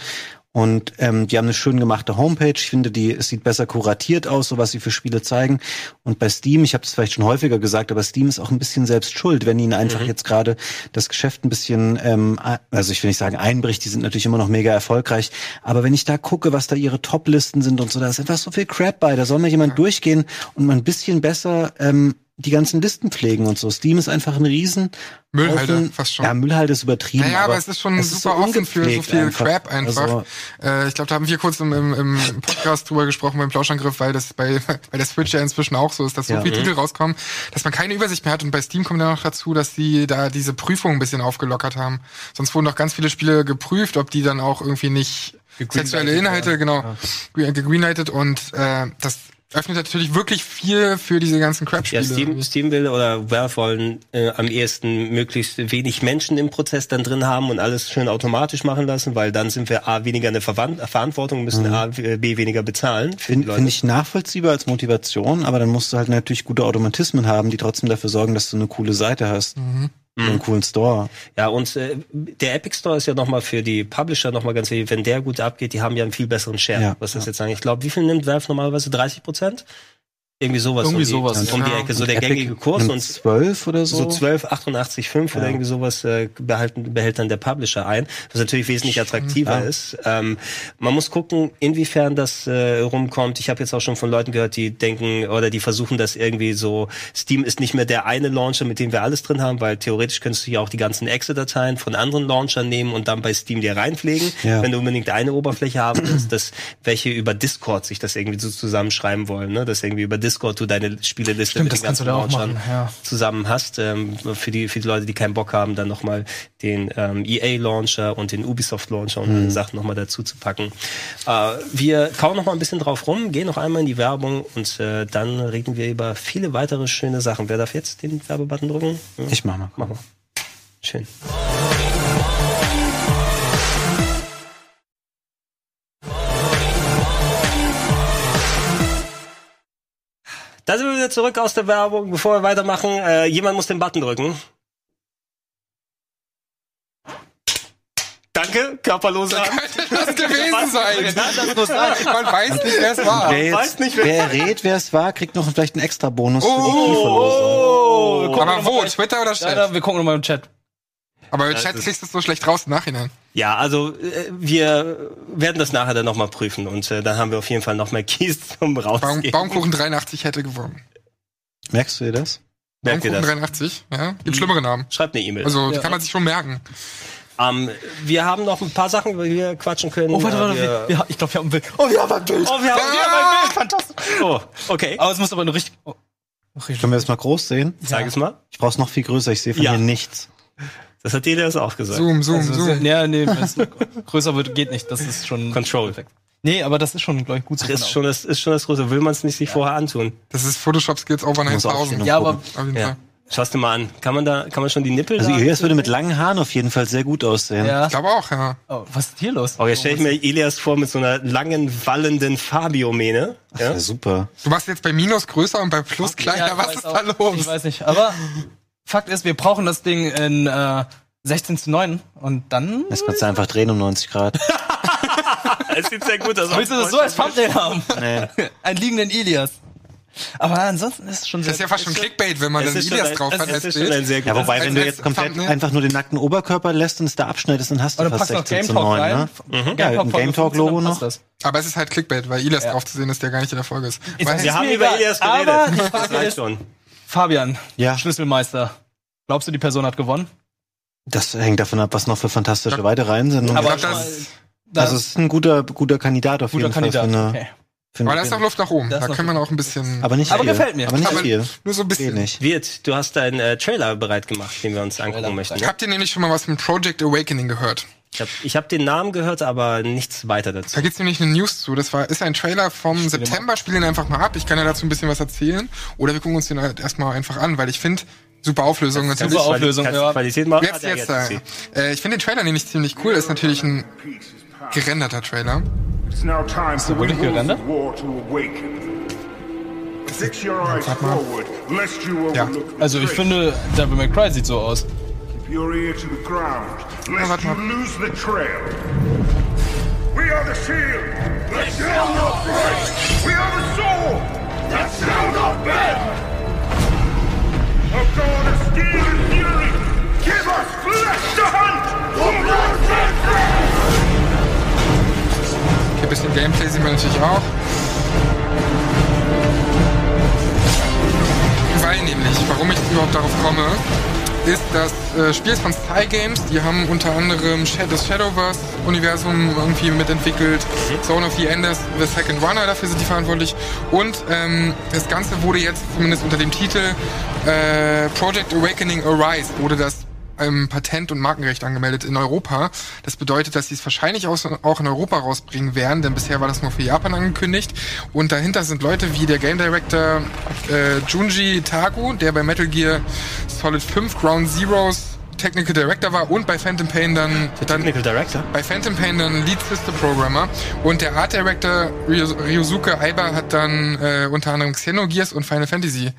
Und ähm, die haben eine schön gemachte Homepage. Ich finde, die es sieht besser kuratiert aus, so was sie für Spiele zeigen. Und bei Steam, ich habe das vielleicht schon häufiger gesagt, aber Steam ist auch ein bisschen selbst schuld, wenn ihnen einfach jetzt gerade das Geschäft ein bisschen, ähm, also ich will nicht sagen einbricht, die sind natürlich immer noch mega erfolgreich. Aber wenn ich da gucke, was da ihre Top-Listen sind und so, da ist einfach so viel Crap bei. Da soll mal jemand durchgehen und mal ein bisschen besser ähm, die ganzen Listen pflegen und so. Steam ist einfach ein riesen Müllhalde, fast schon. Ja, Müllhalde ist übertrieben. Naja, aber es ist schon super offen für so viel Crap einfach. Also, äh, ich glaube, da haben wir kurz im, im, im Podcast drüber gesprochen beim Plauschangriff, weil das bei, bei der Switch ja inzwischen auch so ist, dass so Ja. viele Titel rauskommen, dass man keine Übersicht mehr hat. Und bei Steam kommt ja noch dazu, dass die da diese Prüfung ein bisschen aufgelockert haben. Sonst wurden doch ganz viele Spiele geprüft, ob die dann auch irgendwie nicht sexuelle Inhalte, genau, ja. gegreenlightet und äh, das öffnet natürlich wirklich viel für diese ganzen Ja, Crap-Spiele. Steam, Steam will oder Valve wollen äh, am ehesten möglichst wenig Menschen im Prozess dann drin haben und alles schön automatisch machen lassen, weil dann sind wir A, weniger eine Verwand Verantwortung, müssen A, B, weniger bezahlen. Finde find ich nachvollziehbar als Motivation, aber dann musst du halt natürlich gute Automatismen haben, die trotzdem dafür sorgen, dass du eine coole Seite hast. Mhm. Einen coolen Store. Ja, und äh, der Epic Store ist ja nochmal für die Publisher nochmal ganz wichtig. Wenn der gut abgeht, die haben ja einen viel besseren Share. Ja, was das jetzt sagen? Ich glaube, wie viel nimmt Valve normalerweise? 30 Prozent? Irgendwie sowas. Irgendwie um die, sowas, Um die ja. Ecke. So der Epic gängige Kurs und 12 oder so. so 12, 88, 5 oder Ja. irgendwie sowas äh, behalten, behält dann der Publisher ein, was natürlich wesentlich attraktiver Ja. ist. Ähm, man muss gucken, inwiefern das äh, rumkommt. Ich habe jetzt auch schon von Leuten gehört, die denken oder die versuchen das irgendwie so, Steam ist nicht mehr der eine Launcher, mit dem wir alles drin haben, weil theoretisch könntest du ja auch die ganzen Exe-Dateien von anderen Launchern nehmen und dann bei Steam dir reinpflegen, Ja. wenn du unbedingt eine Oberfläche haben willst, dass welche über Discord sich das irgendwie so zusammenschreiben wollen, ne? dass irgendwie über Discord du deine Spieleliste Stimmt, mit das den ganzen Launchern ja. zusammen hast. Ähm, für, die, für die Leute, die keinen Bock haben, dann nochmal den ähm, EA-Launcher und den Ubisoft-Launcher und alle Sachen nochmal dazu zu packen. Äh, wir kauen noch mal ein bisschen drauf rum, gehen noch einmal in die Werbung und äh, dann reden wir über viele weitere schöne Sachen. Wer darf jetzt den Werbebutton drücken? Ja. Ich mach mal. Mach mal. Schön. Da sind wir wieder zurück aus der Werbung. Bevor wir weitermachen, äh, jemand muss den Button drücken. Danke, körperlose Hand. das gewesen sein. Man weiß nicht, wer es war. Wer, weiß jetzt, nicht, wer- wer errät, wer es war, kriegt noch vielleicht einen extra Bonus für die Oh. Keyverlosung. gucken Aber noch wo? mal- Twitter oder Ja, Chat? da, wir gucken nochmal im Chat. Aber im Chat kriegst du es so schlecht raus im Nachhinein. Ja, also äh, wir werden das nachher dann nochmal prüfen und äh, dann haben wir auf jeden Fall noch mehr Keys zum Baum, Rausgehen. Baumkuchen 83 hätte gewonnen. Merkst du dir das? Baumkuchen das? 83, ja. Gibt schlimmere Namen. Schreibt eine E-Mail. Also, die Ja. kann man sich schon merken. ähm, wir haben noch ein paar Sachen, über die wir quatschen können. Oh, warte, Äh, warte, wir, wir, ich glaube, wir haben ein Bild. Oh, wir haben ein Bild. Oh, wir haben, wir haben ein Bild. Fantastisch. Oh, okay. Aber es muss aber eine richtig. Oh. Können wir das mal groß sehen? Sag es mal. Ich brauch's noch viel größer, ich sehe von Ja. hier nichts. Das hat jeder das auch gesagt. Zoom, zoom, Also, zoom. ja, nee, größer wird, geht nicht. Das ist schon. Control. Nee, aber das ist schon, glaube ich, gut so. Ist schon das, ist schon das Große. Will man es nicht sich vorher antun? Das ist Photoshop Skills over Muss 9000. aufstehen Ja, aber Ja. Schau's dir mal an. Kann man da, kann man schon die Nippel Also? Elias würde mit langen Haaren auf jeden Fall sehr gut aussehen. Ja. Ich glaube auch, ja. Oh, was ist hier los? Oh, jetzt stelle ich mir Elias vor mit so einer langen, wallenden Fabio-Mähne. Ja? Ja, super. Du machst jetzt bei Minus größer und bei Plus kleiner. Ja, Was ist auch- da los? Ich weiß nicht. Aber Fakt ist, wir brauchen das Ding in äh, 16 zu 9 und dann. Jetzt kannst du einfach drehen um 90 Grad. Es sieht sehr gut aus. Willst du das so als Thumbnail haben? Nee. Einen liegenden Ilias. Aber ansonsten ist es schon sehr. Das ist ja fast schon Clickbait, wenn man dann ist Ilias ein- drauf hat als ist schon ein sehr gut. Ja, wobei, wenn du jetzt komplett Thumbnail. einfach nur den nackten Oberkörper lässt und es da abschneidest, dann hast du Oder fast passt noch 16 Game zu Talk 9, rein. ne? Mhm. Ja, ein Game Talk Logo noch. Das. Aber es ist halt Clickbait, weil Ilias drauf zu sehen ist, der gar nicht in der Folge ist. Weil, Wir haben über Aber geredet. die Das reicht ist- schon. Fabian, Ja. Schlüsselmeister. Glaubst du, die Person hat gewonnen? Das hängt davon ab, was noch für fantastische weitere Einsendungen aber Aber das- mal- das Also es ist ein guter, guter Kandidat auf guter jeden Kandidat. Fall. Für eine, Okay. für eine aber da ist noch Luft nach oben. Da kann man auch ein bisschen. aber nicht Aber viel. gefällt mir. Aber nicht Aber viel. nur so ein bisschen. Wenig. Wirt, du hast deinen äh, Trailer bereit gemacht, den wir uns angucken Trailer möchten. bereit. Ne? Habt ihr nämlich schon mal was von Project Awakening gehört? Ich habe ich hab den Namen gehört, aber nichts weiter dazu. Da gibt's nämlich eine News zu. Das war, ist ein Trailer vom September. Spiel den einfach mal ab. Ich kann ja dazu ein bisschen was erzählen. Oder wir gucken uns den halt erstmal einfach an, weil ich finde, super Auflösung natürlich. Super Auflösung, du ja. Qualität machen? Jetzt, Ah, ja, jetzt, ist äh, sie. äh, ich finde den Trailer nämlich ziemlich cool. Ist natürlich ein gerenderter Trailer. It's now time for the wirklich gerendert? of war to awaken. Fix your eyes forward, lest you Ja. Also ich finde, Devil May Cry sieht so aus. Your ear to the ground, lest you lose the trail. We are the shield that shall not break. We are the sword that shall not bend. A god of steel and fury, give us flesh to hunt. For blood's sake. Okay, ein bisschen Gameplay sehen wir natürlich auch. Weil nämlich, warum ich überhaupt darauf komme, ist das äh, Spiel von Sky Games. Die haben unter anderem das Shadowverse-Universum irgendwie mitentwickelt. Zone of the Enders, The Second Runner, dafür sind die verantwortlich. Und ähm, das Ganze wurde jetzt zumindest unter dem Titel äh, Project Awakening Arise, wurde das ähm, Patent- und Markenrecht angemeldet in Europa. Das bedeutet, dass sie es wahrscheinlich auch in Europa rausbringen werden, denn bisher war das nur für Japan angekündigt. Und dahinter sind Leute wie der Game Director äh, Junji Tagu, der bei Metal Gear Solid 5 Ground Zeroes Technical Director war und bei Phantom Pain dann, dann Technical Director. bei Phantom Pain dann Lead System Programmer und der Art Director Ryosuke Aiba hat dann äh, unter anderem Xenogears und Final Fantasy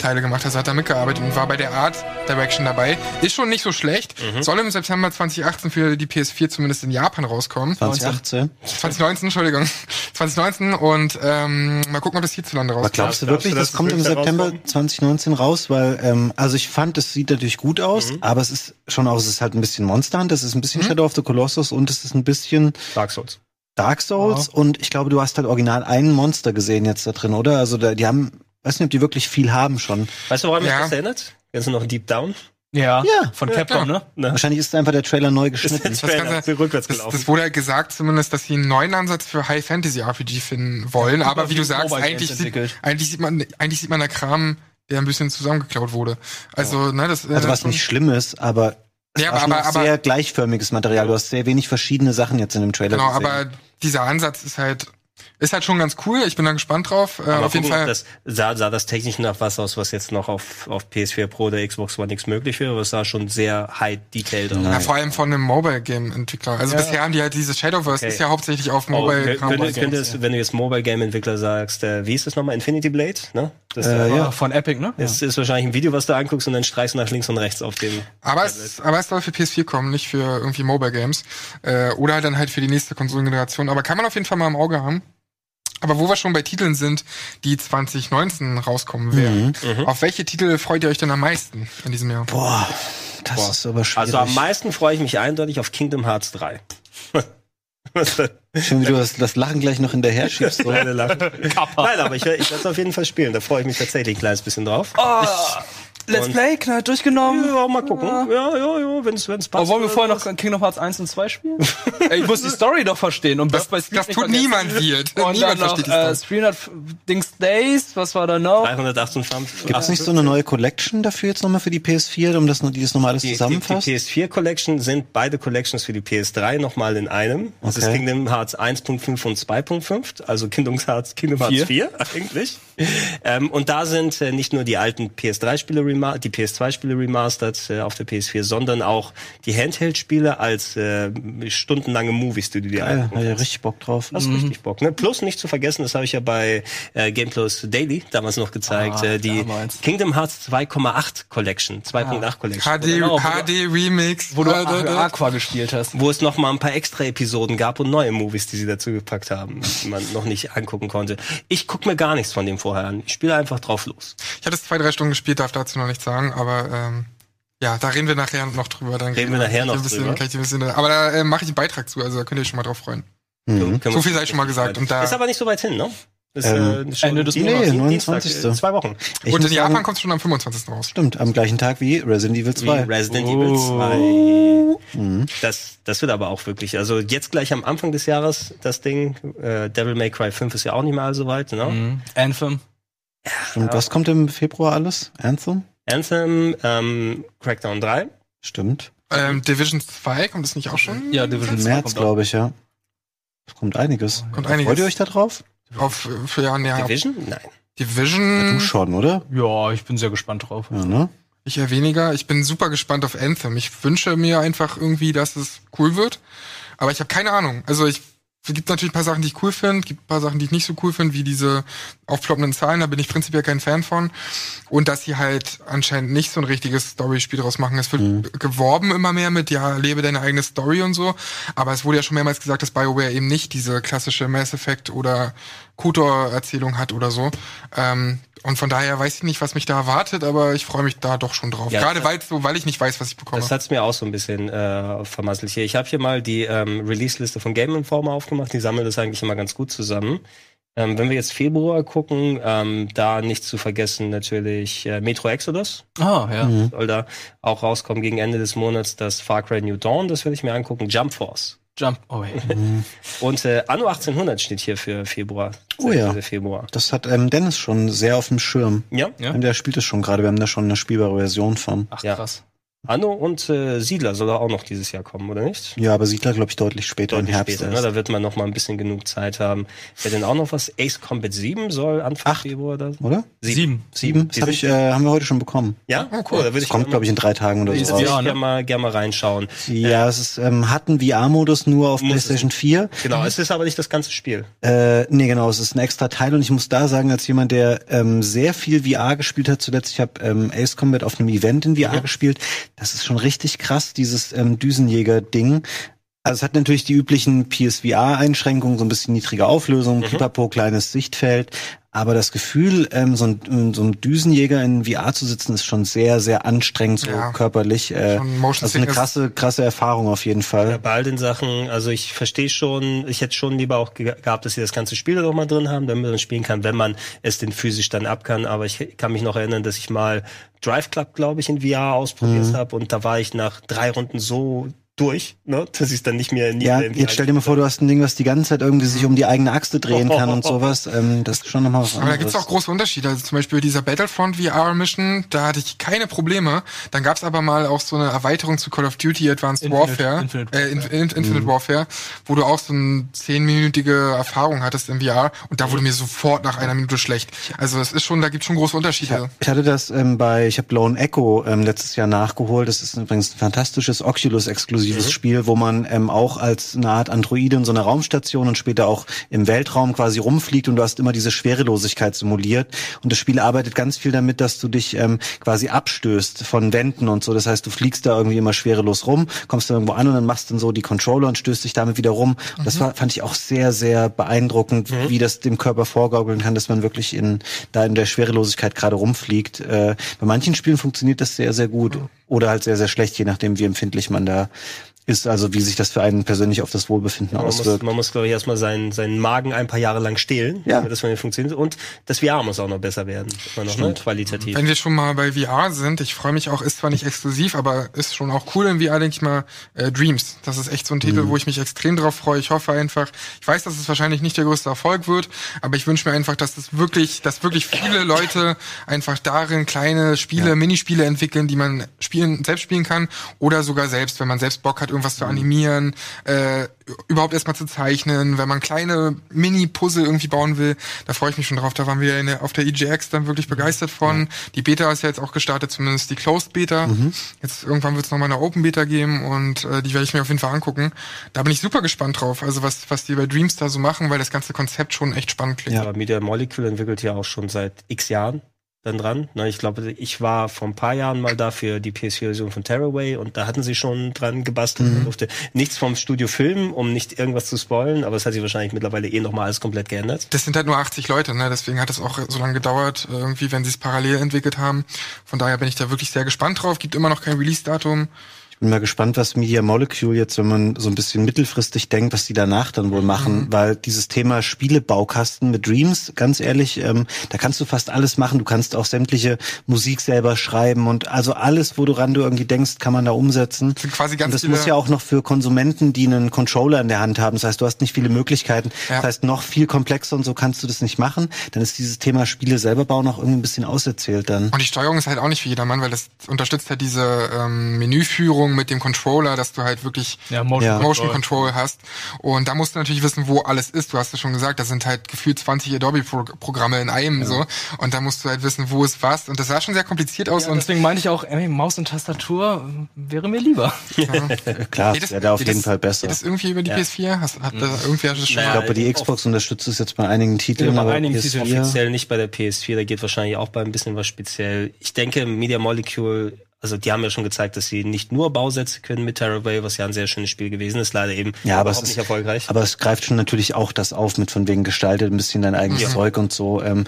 Teile gemacht, also hat er mitgearbeitet und war bei der Art Direction dabei. Ist schon nicht so schlecht. Soll im September 2018 für die PS4 zumindest in Japan rauskommen. 2018. 2019, Entschuldigung. 2019 und ähm, mal gucken, ob das hierzulande Aber rauskommt. glaubst du Glaubst wirklich, du, dass das es kommt im September herauskommt? 2019 raus? Weil, ähm, also ich fand, es sieht natürlich gut aus, aber es ist schon auch, es ist halt ein bisschen Monster Hunter, es ist ein bisschen Shadow of the Colossus und es ist ein bisschen Dark Souls. Dark Souls und ich glaube, du hast halt original einen Monster gesehen jetzt da drin, oder? Also da, die haben, weiß nicht, ob die wirklich viel haben schon. Weißt du, woran mich Ja. das erinnert? Jetzt noch ein Deep Down. Ja, Ja. von Capcom, ne? Wahrscheinlich ist einfach der Trailer neu geschnitten. Das Das, Trailer Ganze, ist rückwärts das, gelaufen. das wurde halt gesagt zumindest, dass sie einen neuen Ansatz für High Fantasy RPG finden wollen. Aber wie du sagst, eigentlich sieht, eigentlich sieht man, eigentlich sieht man da Kram, der ein bisschen zusammengeklaut wurde. Also, ne, das, Also äh, was schon- nicht schlimm ist, aber es Ja, aber- auch aber- sehr gleichförmiges Material. Du hast sehr wenig verschiedene Sachen jetzt in dem Trailer Genau, gesehen. aber dieser Ansatz ist halt, ist halt schon ganz cool. Ich bin da gespannt drauf. Äh, Aber auf jeden gucken, Fall. Das sah, sah das technisch nach was aus, was jetzt noch auf, auf PS4 Pro oder Xbox One X möglich wäre. aber Es sah schon sehr high detailed aus. ja, vor allem von einem Mobile-Game-Entwickler. Also bisher haben die halt dieses Shadowverse, Okay. ist ja hauptsächlich auf Oh, Mobile. kö- könnte, könnte es, wenn du jetzt Mobile Game Entwickler sagst, äh, wie ist das nochmal? Infinity Blade, ne? Das Äh, äh, ja. Von Epic, ne? Es ist wahrscheinlich ein Video, was du anguckst und dann streichst du nach links und rechts auf dem. aber, es, aber es soll für PS4 kommen, nicht für irgendwie Mobile Games. Äh, oder halt dann halt für die nächste Konsolengeneration. Aber kann man auf jeden Fall mal im Auge haben. Aber wo wir schon bei Titeln sind, die 2019 rauskommen werden, Mhm. auf welche Titel freut ihr euch denn am meisten in diesem Jahr? Boah, das ist aber schwierig. Also am meisten freue ich mich eindeutig auf Kingdom Hearts 3. Was denn? Schön, wie du das, das Lachen gleich noch hinterher schiebst. Nein, aber ich, ich werde es auf jeden Fall spielen. Da freue ich mich tatsächlich ein kleines bisschen drauf. Oh, Let's Und- Play, knallt durchgenommen. Ja, mal gucken. Ja, ja, ja, wenn es passt. Aber wollen wir oder vorher noch Kingdom Hearts 1 und 2 spielen? Ey, ich muss die Story doch verstehen. Und Das, das nicht tut niemand wird. Und dann niemand noch versteht die äh, Story. 300 Dings Days, was war da noch? 358. Gibt's nicht so eine neue Collection dafür jetzt nochmal für die PS4, um das, noch- die das nochmal alles Die, die, die zusammenfasst? PS4 Collection sind beide Collections für die PS3 nochmal in einem. Das ist Okay. Kingdom Hearts 1.5 und 2.5, also Kingdom Hearts, Kingdom Hearts 4 eigentlich. ähm, und da sind äh, nicht nur die alten PS3-Spiele, rema- die PS2-Spiele remastered äh, auf der PS4, sondern auch die Handheld-Spiele als äh, stundenlange Movies, die du dir Ja, angucken hab ja richtig Bock drauf. Hast richtig Bock, ne? Plus nicht zu vergessen, das habe ich ja bei äh, Game Plus Daily damals noch gezeigt, Ah, äh, die damals. Kingdom Hearts 2,8 Collection, 2.8 Collection. HD, Genau, wo du- HD Remix. Wo du äh. Aqua gespielt hast. wo es noch mal ein paar extra Episoden gab und neue Movies, die sie dazu gepackt haben, die man noch nicht angucken konnte. Ich guck mir gar nichts von dem vorher an. Ich spiele einfach drauf los. Ich hatte es zwei, drei Stunden gespielt, darf dazu noch nichts sagen, aber ähm, ja, da reden wir nachher noch drüber. Dann Reden wir nachher noch ein bisschen, drüber. bisschen, aber da äh, mache ich einen Beitrag zu, also da könnt ihr euch schon mal drauf freuen. Mhm. So viel sei schon mal gesagt. Und da- ist aber nicht so weit hin, ne? Ist, Ähm, schon Ende des Dienstag, Monats. Nee, Dienstag, 29.. äh, zwei Wochen. Ich und in Japan sagen, kommt es schon am 25. raus. Stimmt, am gleichen Tag wie Resident Evil 2. Wie Resident Oh. Evil 2. Mhm. Das, das wird aber auch wirklich, also jetzt gleich am Anfang des Jahres das Ding, äh, Devil May Cry 5 ist ja auch nicht mal so weit, ne? Mhm. Anthem. Stimmt, was kommt im Februar alles? Anthem? Anthem, ähm, Crackdown 3. Stimmt. Ähm, Division 2 kommt es nicht auch schon? Ja, Division Im 2 März, glaube ich, ja. Es kommt einiges. Kommt einiges. Freut ihr euch da drauf? Auf, äh, für ja, ja, Division? Nein. Division. Du schon, oder? Ja, ich bin sehr gespannt drauf. Ja, ne? Ich eher weniger. Ich bin super gespannt auf Anthem. Ich wünsche mir einfach irgendwie, dass es cool wird. Aber ich habe keine Ahnung. Also ich es gibt natürlich ein paar Sachen, die ich cool finde, gibt ein paar Sachen, die ich nicht so cool finde, wie diese aufploppenden Zahlen, da bin ich prinzipiell kein Fan von. Und dass sie halt anscheinend nicht so ein richtiges Story-Spiel draus machen. Es wird geworben immer mehr mit, ja, lebe deine eigene Story und so. Aber es wurde ja schon mehrmals gesagt, dass BioWare eben nicht diese klassische Mass Effect oder KOTOR-Erzählung hat oder so. Ähm, und von daher weiß ich nicht, was mich da erwartet, aber ich freue mich da doch schon drauf. Ja, Gerade das- weil so, weil ich nicht weiß, was ich bekomme. Das hat's mir auch so ein bisschen äh, vermasselt hier. Ich habe hier mal die ähm, Release-Liste von Game Informer aufgemacht. Die sammeln das eigentlich immer ganz gut zusammen. Ähm, wenn wir jetzt Februar gucken, ähm, da nicht zu vergessen natürlich äh, Metro Exodus. Ah, ja. Soll da auch rauskommen gegen Ende des Monats. Das Far Cry New Dawn, das werde ich mir angucken. Jump Force. Jump. Oh, hey. Und äh, Anno 1800 steht hier für Februar. Oh ja. 16. Februar. Das hat ähm, Dennis schon sehr auf dem Schirm. Ja. Ja. Und der spielt es schon gerade. Wir haben da schon eine spielbare Version von. Ach, Ja. krass. Anno und äh, Siedler soll auch noch dieses Jahr kommen, oder nicht? Ja, aber Siedler, glaube ich, deutlich später Deutlich im Herbst später, ne? Da wird man noch mal ein bisschen genug Zeit haben. Wäre denn auch noch was? Ace Combat 7 soll Anfang Acht. Februar da Oder? Sieben. Sieben? Das hab ich, äh, haben wir heute schon bekommen. Ja, Oh, cool. Da würde Das ich kommt, glaube ich, in drei Tagen oder so. ne? gerne mal, gerne mal reinschauen. Ja, es ist, ähm, hat einen VR-Modus nur auf PlayStation 4. Genau, es ist aber nicht das ganze Spiel. Äh, nee, genau, es ist ein extra Teil und ich muss da sagen, als jemand, der ähm, sehr viel VR gespielt hat zuletzt, ich habe ähm, Ace Combat auf einem Event in VR gespielt, das ist schon richtig krass, dieses ähm, Düsenjäger-Ding. Also es hat natürlich die üblichen PSVR-Einschränkungen, so ein bisschen niedrige Auflösung, pipapo, kleines Sichtfeld. Aber das Gefühl, ähm, so, ein, so ein Düsenjäger in VR zu sitzen, ist schon sehr, sehr anstrengend, so Ja. körperlich. Äh, also eine krasse, krasse Erfahrung auf jeden Fall. Ja, bei all den Sachen, also ich verstehe schon, ich hätte schon lieber auch ge gehabt, dass sie das ganze Spiel da noch mal drin haben, damit man spielen kann, wenn man es denn physisch dann ab kann. Aber ich kann mich noch erinnern, dass ich mal Drive Club, glaube ich, in VR ausprobiert habe und da war ich nach drei Runden so durch, ne, dass ich es dann nicht mehr nie Ja, mehr im jetzt stell dir mal vor, du hast ein Ding, was die ganze Zeit irgendwie sich um die eigene Achse drehen kann und sowas. Ähm, das ist schon nochmal was Aber da anderes. gibt's auch große Unterschiede. Also zum Beispiel dieser Battlefront VR Mission, da hatte ich keine Probleme. Dann gab's aber mal auch so eine Erweiterung zu Call of Duty Advanced Infinite- Warfare, Infinite äh, in, in, Infinite Warfare, wo du auch so eine zehnminütige Erfahrung hattest im VR und da wurde mir sofort nach einer Minute schlecht. Also es ist schon, da gibt's schon große Unterschiede. Ich hatte das ähm, bei, ich habe Lone Echo ähm, letztes Jahr nachgeholt. Das ist übrigens ein fantastisches Oculus-exklusives Spiel, wo man ähm, auch als eine Art Androide in so einer Raumstation und später auch im Weltraum quasi rumfliegt und du hast immer diese Schwerelosigkeit simuliert. Und das Spiel arbeitet ganz viel damit, dass du dich ähm, quasi abstößt von Wänden und so. Das heißt, du fliegst da irgendwie immer schwerelos rum, kommst dann irgendwo an und dann machst dann so die Controller und stößt dich damit wieder rum. Und Das war, fand ich auch sehr, sehr beeindruckend, wie das dem Körper vorgaukeln kann, dass man wirklich in da in der Schwerelosigkeit gerade rumfliegt. Äh, bei manchen Spielen funktioniert das sehr, sehr gut oder halt sehr, sehr schlecht, je nachdem, wie empfindlich man da ist, also wie sich das für einen persönlich auf das Wohlbefinden Man muss, auswirkt. man muss glaube ich, erstmal seinen, seinen Magen ein paar Jahre lang stehlen, Ja. damit das von funktioniert. Und das VR muss auch noch besser werden. Immer noch, ne? Qualitativ. Wenn wir schon mal bei VR sind, ich freue mich auch, ist zwar nicht exklusiv, aber ist schon auch cool in VR, denke ich mal, äh, Dreams. Das ist echt so ein Titel, wo ich mich extrem drauf freue. Ich hoffe einfach, ich weiß, dass es wahrscheinlich nicht der größte Erfolg wird, aber ich wünsche mir einfach, dass es wirklich, dass wirklich viele Leute einfach darin kleine Spiele, Minispiele entwickeln, die man spielen, selbst spielen kann oder sogar selbst, wenn man selbst Bock hat, irgendwas zu animieren, äh, überhaupt erstmal zu zeichnen, wenn man kleine Mini-Puzzle irgendwie bauen will, da freue ich mich schon drauf. Da waren wir in der, auf der EGX dann wirklich begeistert von. Die Beta ist ja jetzt auch gestartet, zumindest die Closed Beta. Jetzt irgendwann wird es nochmal eine Open Beta geben und äh, die werde ich mir auf jeden Fall angucken. Da bin ich super gespannt drauf, also was, was die bei Dreams da so machen, weil das ganze Konzept schon echt spannend klingt. Aber Media Molecule entwickelt ja auch schon seit x Jahren dann dran. Ne, ich glaube, ich war vor ein paar Jahren mal da für die PS4-Version von Terraway und da hatten sie schon dran gebastelt. Man durfte nichts vom Studio filmen, um nicht irgendwas zu spoilen, aber es hat sich wahrscheinlich mittlerweile eh nochmal alles komplett geändert. Das sind halt nur 80 Leute, ne? deswegen hat es auch so lange gedauert, irgendwie, wenn sie es parallel entwickelt haben. Von daher bin ich da wirklich sehr gespannt drauf. Gibt immer noch kein Release-Datum. Bin mal gespannt, was Media Molecule jetzt, wenn man so ein bisschen mittelfristig denkt, was die danach dann wohl machen, weil dieses Thema Spielebaukasten mit Dreams, ganz ehrlich, ähm, da kannst du fast alles machen. Du kannst auch sämtliche Musik selber schreiben und also alles, woran du irgendwie denkst, kann man da umsetzen. sind quasi ganz und das viele- muss ja auch noch für Konsumenten, die einen Controller in der Hand haben. Das heißt, du hast nicht viele Möglichkeiten. Ja. Das heißt, noch viel komplexer und so kannst du das nicht machen. Dann ist dieses Thema Spiele selber bauen auch irgendwie ein bisschen auserzählt dann. Und die Steuerung ist halt auch nicht für jedermann, weil das unterstützt halt diese ähm, Menüführung Steuerung mit dem Controller, dass du halt wirklich Ja, Motion, Ja. Motion Control. Control hast. Und da musst du natürlich wissen, wo alles ist. Du hast ja schon gesagt, da sind halt gefühlt 20 Adobe-Programme in einem so. Und da musst du halt wissen, wo ist was. Und das sah schon sehr kompliziert aus. Ja, und deswegen meinte ich auch, ey, Maus und Tastatur äh, wäre mir lieber. Klar, das das- wäre da auf geht jeden das- Fall besser. Geht das irgendwie über die PS4? Hast, hat da irgendwer das schon Naja, Ich glaube, die Xbox unterstützt es jetzt bei einigen Titeln, bei einigen PS4, Titeln Offiziell nicht bei der PS4, da geht wahrscheinlich auch bei ein bisschen was speziell. Ich denke, Media Molecule, also die haben ja schon gezeigt, dass sie nicht nur Bausätze können mit Terraway, was ja ein sehr schönes Spiel gewesen ist, leider eben Ja, aber es überhaupt ist nicht erfolgreich. Aber es greift schon natürlich auch das auf mit von wegen gestaltet, ein bisschen dein eigenes Zeug und so. Ähm,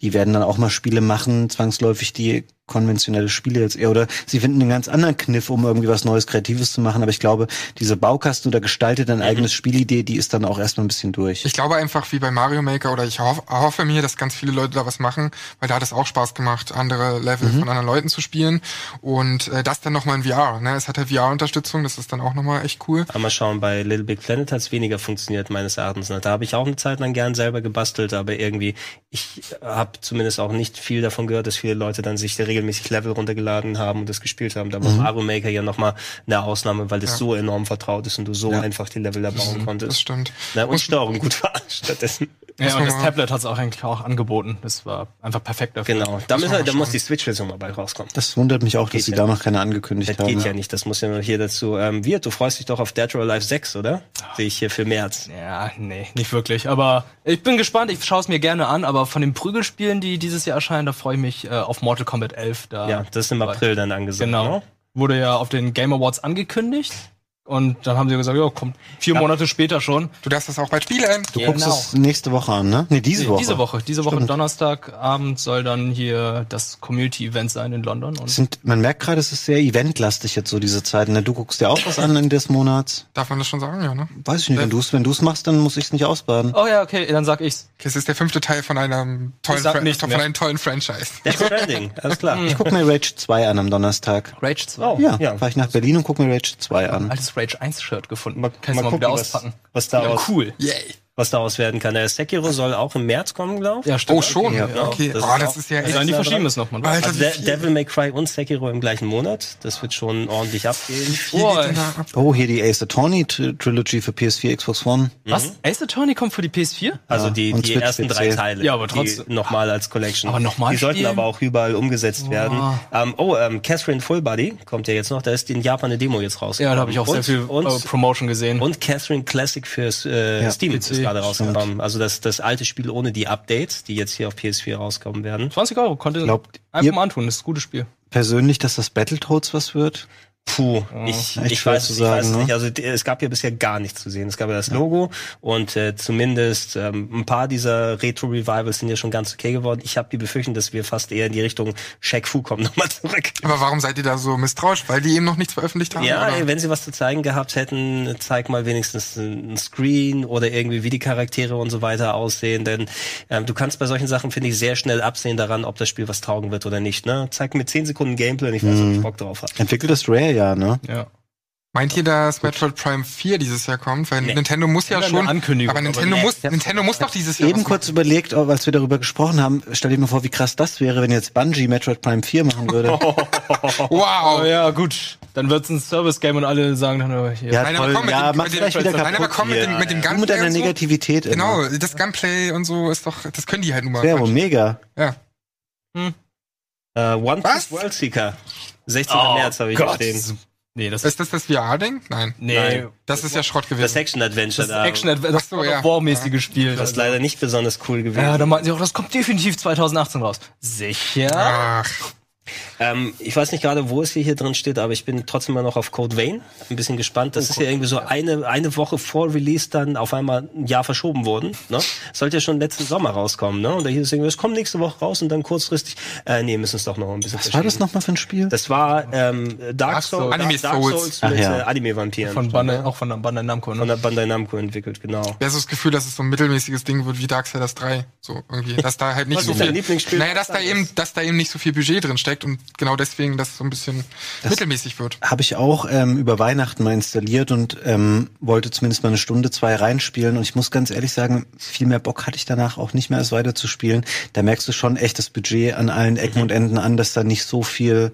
die werden dann auch mal Spiele machen, zwangsläufig, die konventionelle Spiele jetzt eher, oder sie finden einen ganz anderen Kniff, um irgendwie was Neues, Kreatives zu machen. Aber ich glaube, diese Baukasten oder gestaltet dein eigenes Spielidee, die ist dann auch erstmal ein bisschen durch. Ich glaube einfach wie bei Mario Maker oder ich hoff, hoffe mir, dass ganz viele Leute da was machen, weil da hat es auch Spaß gemacht, andere Level Mhm. von anderen Leuten zu spielen und äh, das dann nochmal in VR. Ne? Es hat halt VR-Unterstützung, das ist dann auch nochmal echt cool. Aber mal schauen, bei Little Big Planet hat es weniger funktioniert, meines Erachtens. Da habe ich auch eine Zeit lang gern selber gebastelt, aber irgendwie, ich habe zumindest auch nicht viel davon gehört, dass viele Leute dann sich regelmäßig Level runtergeladen haben und das gespielt haben. Da war Mario Maker ja nochmal eine Ausnahme, weil das Ja. so enorm vertraut ist und du so Ja. einfach die Level da bauen Das konntest. stimmt. Na, und Steuerung gut war stattdessen. Ja, und das Tablet hat es auch eigentlich auch angeboten. Das war einfach perfekt dafür. Genau. Da, müssen da muss die Switch-Version mal bei rauskommen. Das wundert mich auch, dass Geht sie ja da noch keine angekündigt Das haben. geht ja nicht, das muss ja noch hier dazu. Ähm, Wirt, du freust dich doch auf Dead or Alive 6, oder? Sehe ich hier für März. Ja, nee, nicht wirklich. Aber ich bin gespannt, ich schaue es mir gerne an, aber von den Prügelspielen, die dieses Jahr erscheinen, da freue ich mich äh, auf Mortal Kombat 11. Da Ja, das ist im April dann angesagt. Genau. Ne? Wurde ja auf den Game Awards angekündigt. Und dann haben sie gesagt, ja, kommt vier Monate später schon. Du darfst das auch bald spielen. Du guckst es nächste Woche an, ne? Nee, diese Woche. Diese Woche. Diese Woche Stimmt. Donnerstagabend soll dann hier das Community-Event sein in London. Und Sind, man merkt gerade, es ist sehr eventlastig jetzt so diese Zeit. Ne? Du guckst dir auch was an in des Monats. Darf man das schon sagen? Ja, ne? Weiß ich nicht, wenn du es wenn du's machst, dann muss ich es nicht ausbaden. oh ja, okay, dann sag ich's. Okay, es ist der fünfte Teil von einem tollen, Fra- von einem tollen Franchise. Death Stranding, alles klar. Ich guck mir Rage 2 an am Donnerstag. Rage 2. Oh, Ja, ja. fahr ich nach Berlin und guck mir Rage 2 an. Altes Rage 1 Shirt gefunden. Mal, Kannst mal du mal wieder gucken, was, auspacken. was, Ja, daraus, cool. Yay. Was daraus werden kann. Der Sekiro soll auch im März kommen, glaube ich. Ja, stimmt. Oh, schon? Ja. Okay. das oh, ist das ist ja Also echt. dann die verschieben es nochmal. Also Devil May Cry und Sekiro im gleichen Monat. Das wird schon ordentlich abgehen. Oh? Oh, hier die Ace Attorney Tri- Trilogy für PS4, Xbox One. Was? Ace Attorney kommt für die PS4? Also Ja, die, ersten PC. drei Teile. Ja, aber trotzdem. Nochmal als Collection. Aber nochmal Die sollten spielen? aber auch überall umgesetzt werden. Ähm, oh, ähm, Catherine Fullbody kommt ja jetzt noch. Da ist in Japan eine Demo jetzt rausgekommen. Ja, da habe ich auch und, sehr viel und, äh, Promotion gesehen. und Catherine Classic fürs äh, Ja, Steam PC, ist gerade rausgekommen. Also das, das alte Spiel ohne die Updates, die jetzt hier auf PS4 rauskommen werden. 20 Euro, konnte Glaubt einfach ihr- mal antun, das ist ein gutes Spiel. Persönlich, dass das Battletoads was wird? Puh, ich, echt ich weiß, zu ich sagen, weiß ne? nicht. Also es gab ja bisher gar nichts zu sehen. Es gab ja das Logo und äh, zumindest ähm, ein paar dieser Retro-Revivals sind ja schon ganz okay geworden. Ich habe die Befürchtung, dass wir fast eher in die Richtung Shaq Fu kommen nochmal zurück. Aber warum seid ihr da so misstrauisch? Weil die eben noch nichts veröffentlicht haben? Ja, oder? wenn sie was zu zeigen gehabt hätten, zeig mal wenigstens ein Screen oder irgendwie wie die Charaktere und so weiter aussehen. Denn ähm, du kannst bei solchen Sachen, finde ich, sehr schnell absehen daran, ob das Spiel was taugen wird oder nicht. Ne? Zeig mir 10 Sekunden Gameplay und ich weiß, ob ich Bock drauf habe. Entwickelt das Ja, ne? Ja. Meint ihr, dass Metroid Prime 4 dieses Jahr kommt? Weil Nee. Nintendo muss ja Ja, eine schon. Ankündigung, aber aber Nintendo nee. muss, Nintendo muss doch dieses Jahr. Eben kurz überlegt, oh, als wir darüber gesprochen haben, stell dir mal vor, wie krass das wäre, wenn jetzt Bungie Metroid Prime 4 machen würde. machen. Wow. Oh ja, gut. Dann wird's ein Service-Game und alle sagen dann, oh, hier. Ja, Nein, aber komm, mit ja, dem- mach mit dem- vielleicht wieder Nein, aber kaputt komm mit dem, mit dem Du Gunplay mit deiner und so. Negativität Genau, das Gunplay und so ist doch, das können die halt nun mal. Wäre wohl mega. Ja. Äh, One Was? Piece World Seeker. 16. Oh März habe ich Gott. stehen. Nee, das ist, das das VR-Ding? Nein. nee, Nein. Das ist ja Schrott Das gewesen. Action-Adventure das da. Action das Ach so, God of ja. War-mäßige Spiel. Das ist leider nicht besonders cool gewesen. ja, da meinten sie auch, das kommt definitiv 2018 raus. Sicher? Ach, Ähm, ich weiß nicht gerade, wo es hier, drin steht, aber ich bin trotzdem mal noch auf Code Vein. Ein bisschen gespannt. Das ist ja irgendwie so eine, eine Woche vor Release dann auf einmal ein Jahr verschoben worden. Ne? Sollte ja schon letzten Sommer rauskommen. Ne? Und da hieß es irgendwie, es kommt nächste Woche raus und dann kurzfristig, äh, nee, müssen es doch noch ein bisschen Was war das nochmal für ein Spiel? Das war ähm, Dark, Dark Soul, Souls. Anime Dark Souls. Souls mit ja. äh, Anime-Vampiren. Von Bandai, auch von der Bandai Namco, Von ne? der Bandai Namco entwickelt, genau. wer hat so das Gefühl, dass es so ein mittelmäßiges Ding wird wie Darksiders 3? So irgendwie. Dass da halt nicht Was so ist dein viel. Lieblingsspiel? Naja, dass da eben, dass da eben nicht so viel Budget drin steckt und genau deswegen, dass es so ein bisschen mittelmäßig wird. Habe ich auch ähm, über Weihnachten mal installiert und ähm, wollte zumindest mal eine Stunde, zwei reinspielen. Und ich muss ganz ehrlich sagen, viel mehr Bock hatte ich danach auch nicht mehr, es weiter zu spielen. Da merkst du schon echt das Budget an allen Ecken und Enden an, dass da nicht so viel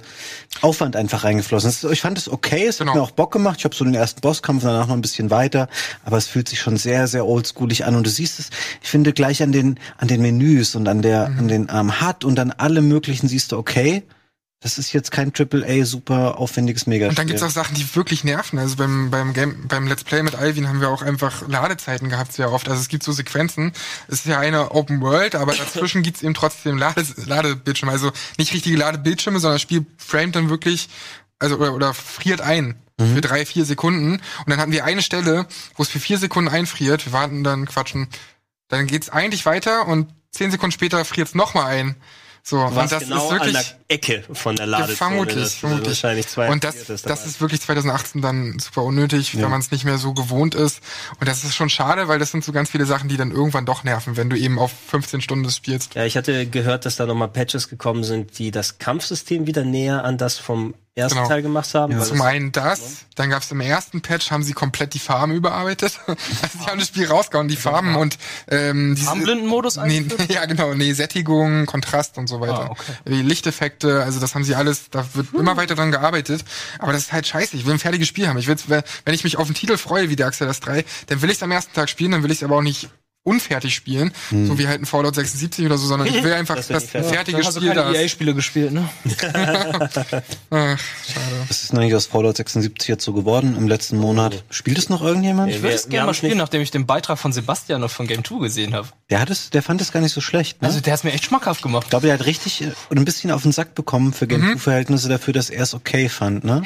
Aufwand einfach reingeflossen ist. Ich fand es okay, es Genau. hat mir auch Bock gemacht. Ich habe so den ersten Bosskampf danach noch ein bisschen weiter, aber es fühlt sich schon sehr, sehr oldschoolig an. Und du siehst es, ich finde gleich an den an den Menüs und an der an den ähm, HUD und an allem möglichen siehst du, okay, das ist jetzt kein AAA super aufwendiges Megaspiel. Und dann gibt's auch Sachen, die wirklich nerven. Also beim, beim Game, beim Let's Play mit Alvin haben wir auch einfach Ladezeiten gehabt sehr oft. Also es gibt so Sequenzen. Es ist ja eine Open World, aber dazwischen gibt's eben trotzdem Lade, Ladebildschirme. Also nicht richtige Ladebildschirme, sondern das Spiel framet dann wirklich, also oder, oder friert ein. Für drei, vier Sekunden. Und dann hatten wir eine Stelle, wo es für vier Sekunden einfriert. Wir warten dann, quatschen. Dann geht's eigentlich weiter und zehn Sekunden später friert's nochmal ein. So, Du und das genau ist wirklich. Ecke von der Ja, Ladezone. vermutlich, dass du vermutlich. Wahrscheinlich zwei und das, das ist wirklich 2018 dann super unnötig, wenn man es nicht mehr so gewohnt ist. Und das ist schon schade, weil das sind so ganz viele Sachen, die dann irgendwann doch nerven, wenn du eben auf 15 Stunden das spielst. Ja, ich hatte gehört, dass da nochmal Patches gekommen sind, die das Kampfsystem wieder näher an das vom ersten Genau. Teil gemacht haben. weil Zum einen das, dann gab es im ersten Patch, haben sie komplett die Farben überarbeitet. Also sie haben das Spiel rausgehauen, die Farben und ähm, diese, Farbenblindenmodus Nee, ja, genau, nee, Sättigung, Kontrast und so weiter. Ah, okay. Die Lichteffekte, also das haben sie alles, da wird immer weiter dran gearbeitet. Aber das ist halt scheiße. Ich will ein fertiges Spiel haben. Ich will's, wenn ich mich auf den Titel freue, wie Dark Souls 3, dann will ich es am ersten Tag spielen, dann will ich es aber auch nicht unfertig spielen, so wie halt ein Fallout 76 oder so, sondern ich will einfach Das das, fertige du Spiel keine da. ist. EA-Spiele gespielt, ne? Ach, schade. Was ist denn eigentlich aus Fallout 76 jetzt so geworden im letzten Monat? Spielt es noch irgendjemand? Ich würde es gerne mal spielen, nicht- nachdem ich den Beitrag von Sebastian noch von Game 2 gesehen habe. Der hat es, der fand es gar nicht so schlecht, ne? Also der hat mir echt schmackhaft gemacht. ich glaube, der hat richtig äh, ein bisschen auf den Sack bekommen für Game 2 Verhältnisse dafür, dass er es okay fand, ne?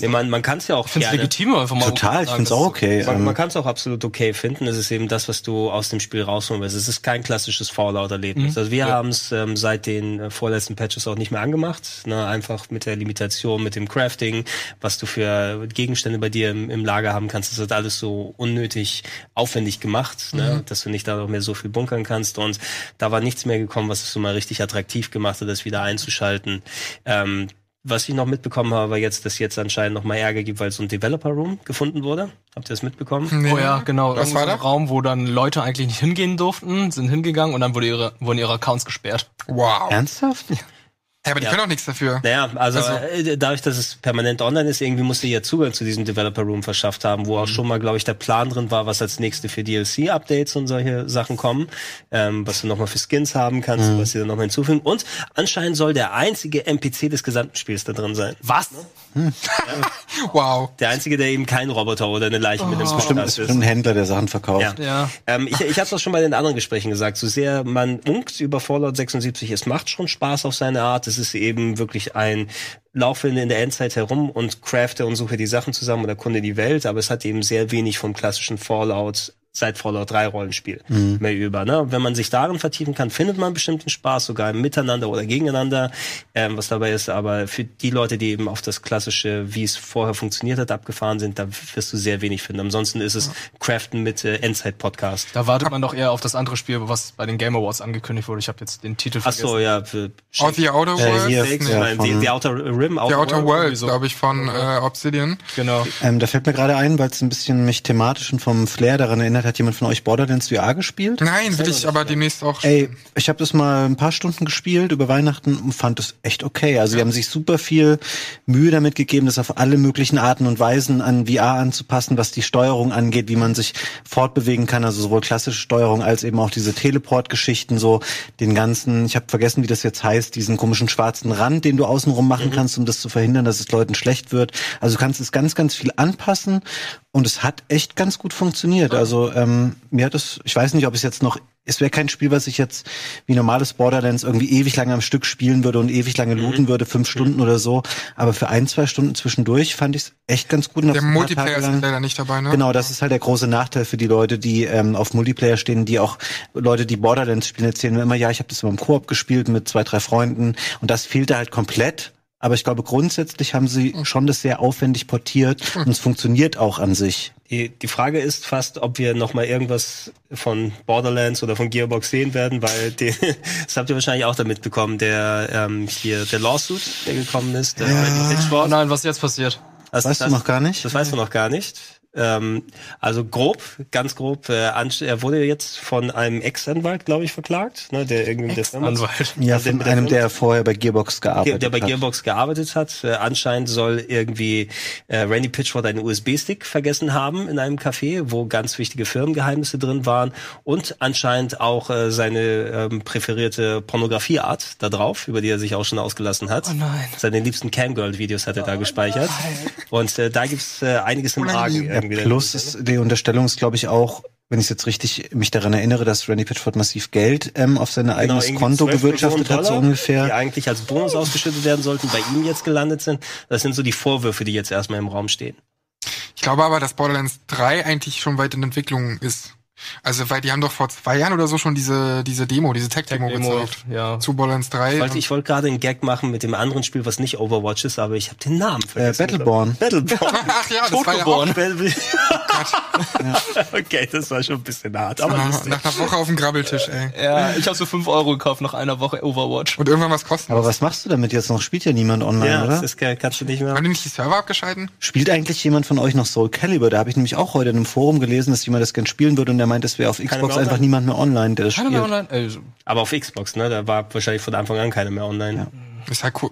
Nee, man, man kann es ja auch Ich finde es gerne. legitim, einfach mal Total, ich find's dass- auch okay. Man, ähm, man kann es auch absolut okay finden. Es ist eben das, was du aus dem Spiel rausholen willst. Es ist kein klassisches Fallout-Erlebnis. Also wir haben es ähm, seit den äh, vorletzten Patches auch nicht mehr angemacht. Ne? Einfach mit der Limitation, mit dem Crafting, was du für Gegenstände bei dir im, im Lager haben kannst. Das wird alles so unnötig aufwendig gemacht, ne? dass du nicht da noch mehr so viel bunkern kannst. Und da war nichts mehr gekommen, was es so mal richtig attraktiv gemacht hat, das wieder einzuschalten. Ähm, was ich noch mitbekommen habe, war jetzt, dass jetzt anscheinend noch mal Ärger gibt, weil so ein Developer Room gefunden wurde. Habt ihr das mitbekommen? Nee. Oh ja, genau. Was war so ein da? Raum, wo dann Leute eigentlich nicht hingehen durften, sind hingegangen und dann wurde ihre, wurden ihre Accounts gesperrt. Wow. Ja, Ernsthaft? aber die Ja. können auch nichts dafür. Naja, also, Also- äh, dadurch, dass es permanent online ist, irgendwie musste ihr Zugang zu diesem Developer Room verschafft haben, wo auch schon mal, glaube ich, der Plan drin war, was als nächste für DLC-Updates und solche Sachen kommen, ähm, was du nochmal für Skins haben kannst, was sie dann nochmal hinzufügen. Und anscheinend soll der einzige NPC des gesamten Spiels da drin sein. Was? Wow. Der einzige, der eben kein Roboter oder eine Leiche mit dem Stimmt, Podcast ist bestimmt ein Händler, der Sachen verkauft. Ja. Ja. Ähm, ich ich habe es auch schon bei den anderen Gesprächen gesagt, so sehr man unkt über Fallout 76, es macht schon Spaß auf seine Art. Es ist eben wirklich ein Laufe in der Endzeit herum und crafte und suche die Sachen zusammen und erkunde die Welt, aber es hat eben sehr wenig vom klassischen Fallout seit Fallout 3 Rollenspiel mehr über. Ne? Wenn man sich darin vertiefen kann, findet man bestimmten Spaß, sogar im Miteinander oder gegeneinander, ähm, was dabei ist. Aber für die Leute, die eben auf das klassische, wie es vorher funktioniert hat, abgefahren sind, da wirst du sehr wenig finden. Ansonsten ist es Craften mit äh, Endzeit-Podcast. Da wartet man doch eher auf das andere Spiel, was bei den Game Awards angekündigt wurde. Ich habe jetzt den Titel Ach vergessen. so, ja. Für Oh, The Outer Worlds? hier, Stakes, ja, von- die, die Outer Rim, The Outer Worlds, so. glaube ich, von äh, Obsidian. Genau. Ähm, da fällt mir gerade ein, weil es ein bisschen mich thematisch und vom Flair daran erinnert, hat jemand von euch Borderlands VR gespielt? Nein, will ich aber demnächst auch Ey, ich habe das mal ein paar Stunden gespielt über Weihnachten und fand das echt okay. Also, die haben sich super viel Mühe damit gegeben, das auf alle möglichen Arten und Weisen an VR anzupassen, was die Steuerung angeht, wie man sich fortbewegen kann, also sowohl klassische Steuerung als eben auch diese Teleport-Geschichten, so den ganzen, ich habe vergessen, wie das jetzt heißt, diesen komischen schwarzen Rand, den du außenrum machen kannst, um das zu verhindern, dass es Leuten schlecht wird. Also du kannst es ganz, ganz viel anpassen und es hat echt ganz gut funktioniert. Also ähm, mir hat es, ich weiß nicht, ob es jetzt noch, es wäre kein Spiel, was ich jetzt wie normales Borderlands irgendwie ewig lange am Stück spielen würde und ewig lange looten würde, fünf Stunden oder so. Aber für ein, zwei Stunden zwischendurch fand ich es echt ganz gut. Der Multiplayer ist leider nicht dabei, ne? Genau, das ist halt der große Nachteil für die Leute, die ähm, auf Multiplayer stehen, die auch Leute, die Borderlands spielen, erzählen immer, ja, ich habe das immer im Koop gespielt mit zwei, drei Freunden und das fehlte halt komplett. Aber ich glaube, grundsätzlich haben sie schon das sehr aufwendig portiert und es funktioniert auch an sich. Die, die Frage ist fast, ob wir noch mal irgendwas von Borderlands oder von Gearbox sehen werden, weil die, das habt ihr wahrscheinlich auch damit bekommen, der ähm, hier der Lawsuit, der gekommen ist, der Randy Oh nein, was jetzt passiert? Das, Weißt du noch gar nicht? Das weißt du noch gar nicht. Ähm, also grob, ganz grob, äh, er wurde jetzt von einem Ex-Anwalt, glaube ich, verklagt, ne, der irgendwie mit der Firma Anwalt. Ja, Also von mit der einem, der vorher bei Gearbox gearbeitet der bei hat. Gearbox gearbeitet hat. Äh, anscheinend soll irgendwie äh, Randy Pitchford einen USB-Stick vergessen haben in einem Café, wo ganz wichtige Firmengeheimnisse drin waren und anscheinend auch äh, seine ähm, präferierte Pornografieart da drauf, über die er sich auch schon ausgelassen hat. Oh nein. Seine liebsten Camgirl-Videos hat er da gespeichert. Und äh, da gibt's äh, einiges im Argen. Unangenehm. irgendwie Plus ist, die Unterstellung ist, glaube ich, auch, wenn ich jetzt richtig mich daran erinnere, dass Randy Pitchford massiv Geld ähm, auf sein eigenes irgendwie Konto 12 gewirtschaftet hat, so ungefähr. Die eigentlich als Bonus ausgeschüttet werden sollten, bei ihm jetzt gelandet sind. Das sind so die Vorwürfe, die jetzt erstmal im Raum stehen. Ich glaube aber, dass Borderlands 3 eigentlich schon weit in Entwicklung ist. Also, weil die haben doch vor zwei Jahren oder so schon diese, diese Demo, diese Tech-Demo Demo, gezeigt. ja. Zu Borderlands 3. Ich wollte, ich wollte gerade einen Gag machen mit dem anderen Spiel, was nicht Overwatch ist, aber ich habe den Namen Äh, vergessen. Battleborn. Battleborn. Ach ja, das war ja auch Battle- Okay, das war schon ein bisschen hart. Aber nach, nach einer Woche auf dem Grabbeltisch, ey. Ja, ich habe so 5 Euro gekauft nach einer Woche Overwatch. Und irgendwann was kosten. Aber was machst du damit jetzt noch? Spielt ja niemand online, ja, oder? das ist, kannst du nicht mehr. Haben die nicht die Server abgeschalten? Spielt eigentlich jemand von euch noch Soul Calibur? Da habe ich nämlich auch heute in einem Forum gelesen, dass jemand das gern spielen würde und der meint, es wäre auf Xbox einfach niemand mehr online, der das Keiner spielt. mehr online? Ey, so- Aber auf Xbox, ne? Da war wahrscheinlich von Anfang an keiner mehr online. Ist halt cool.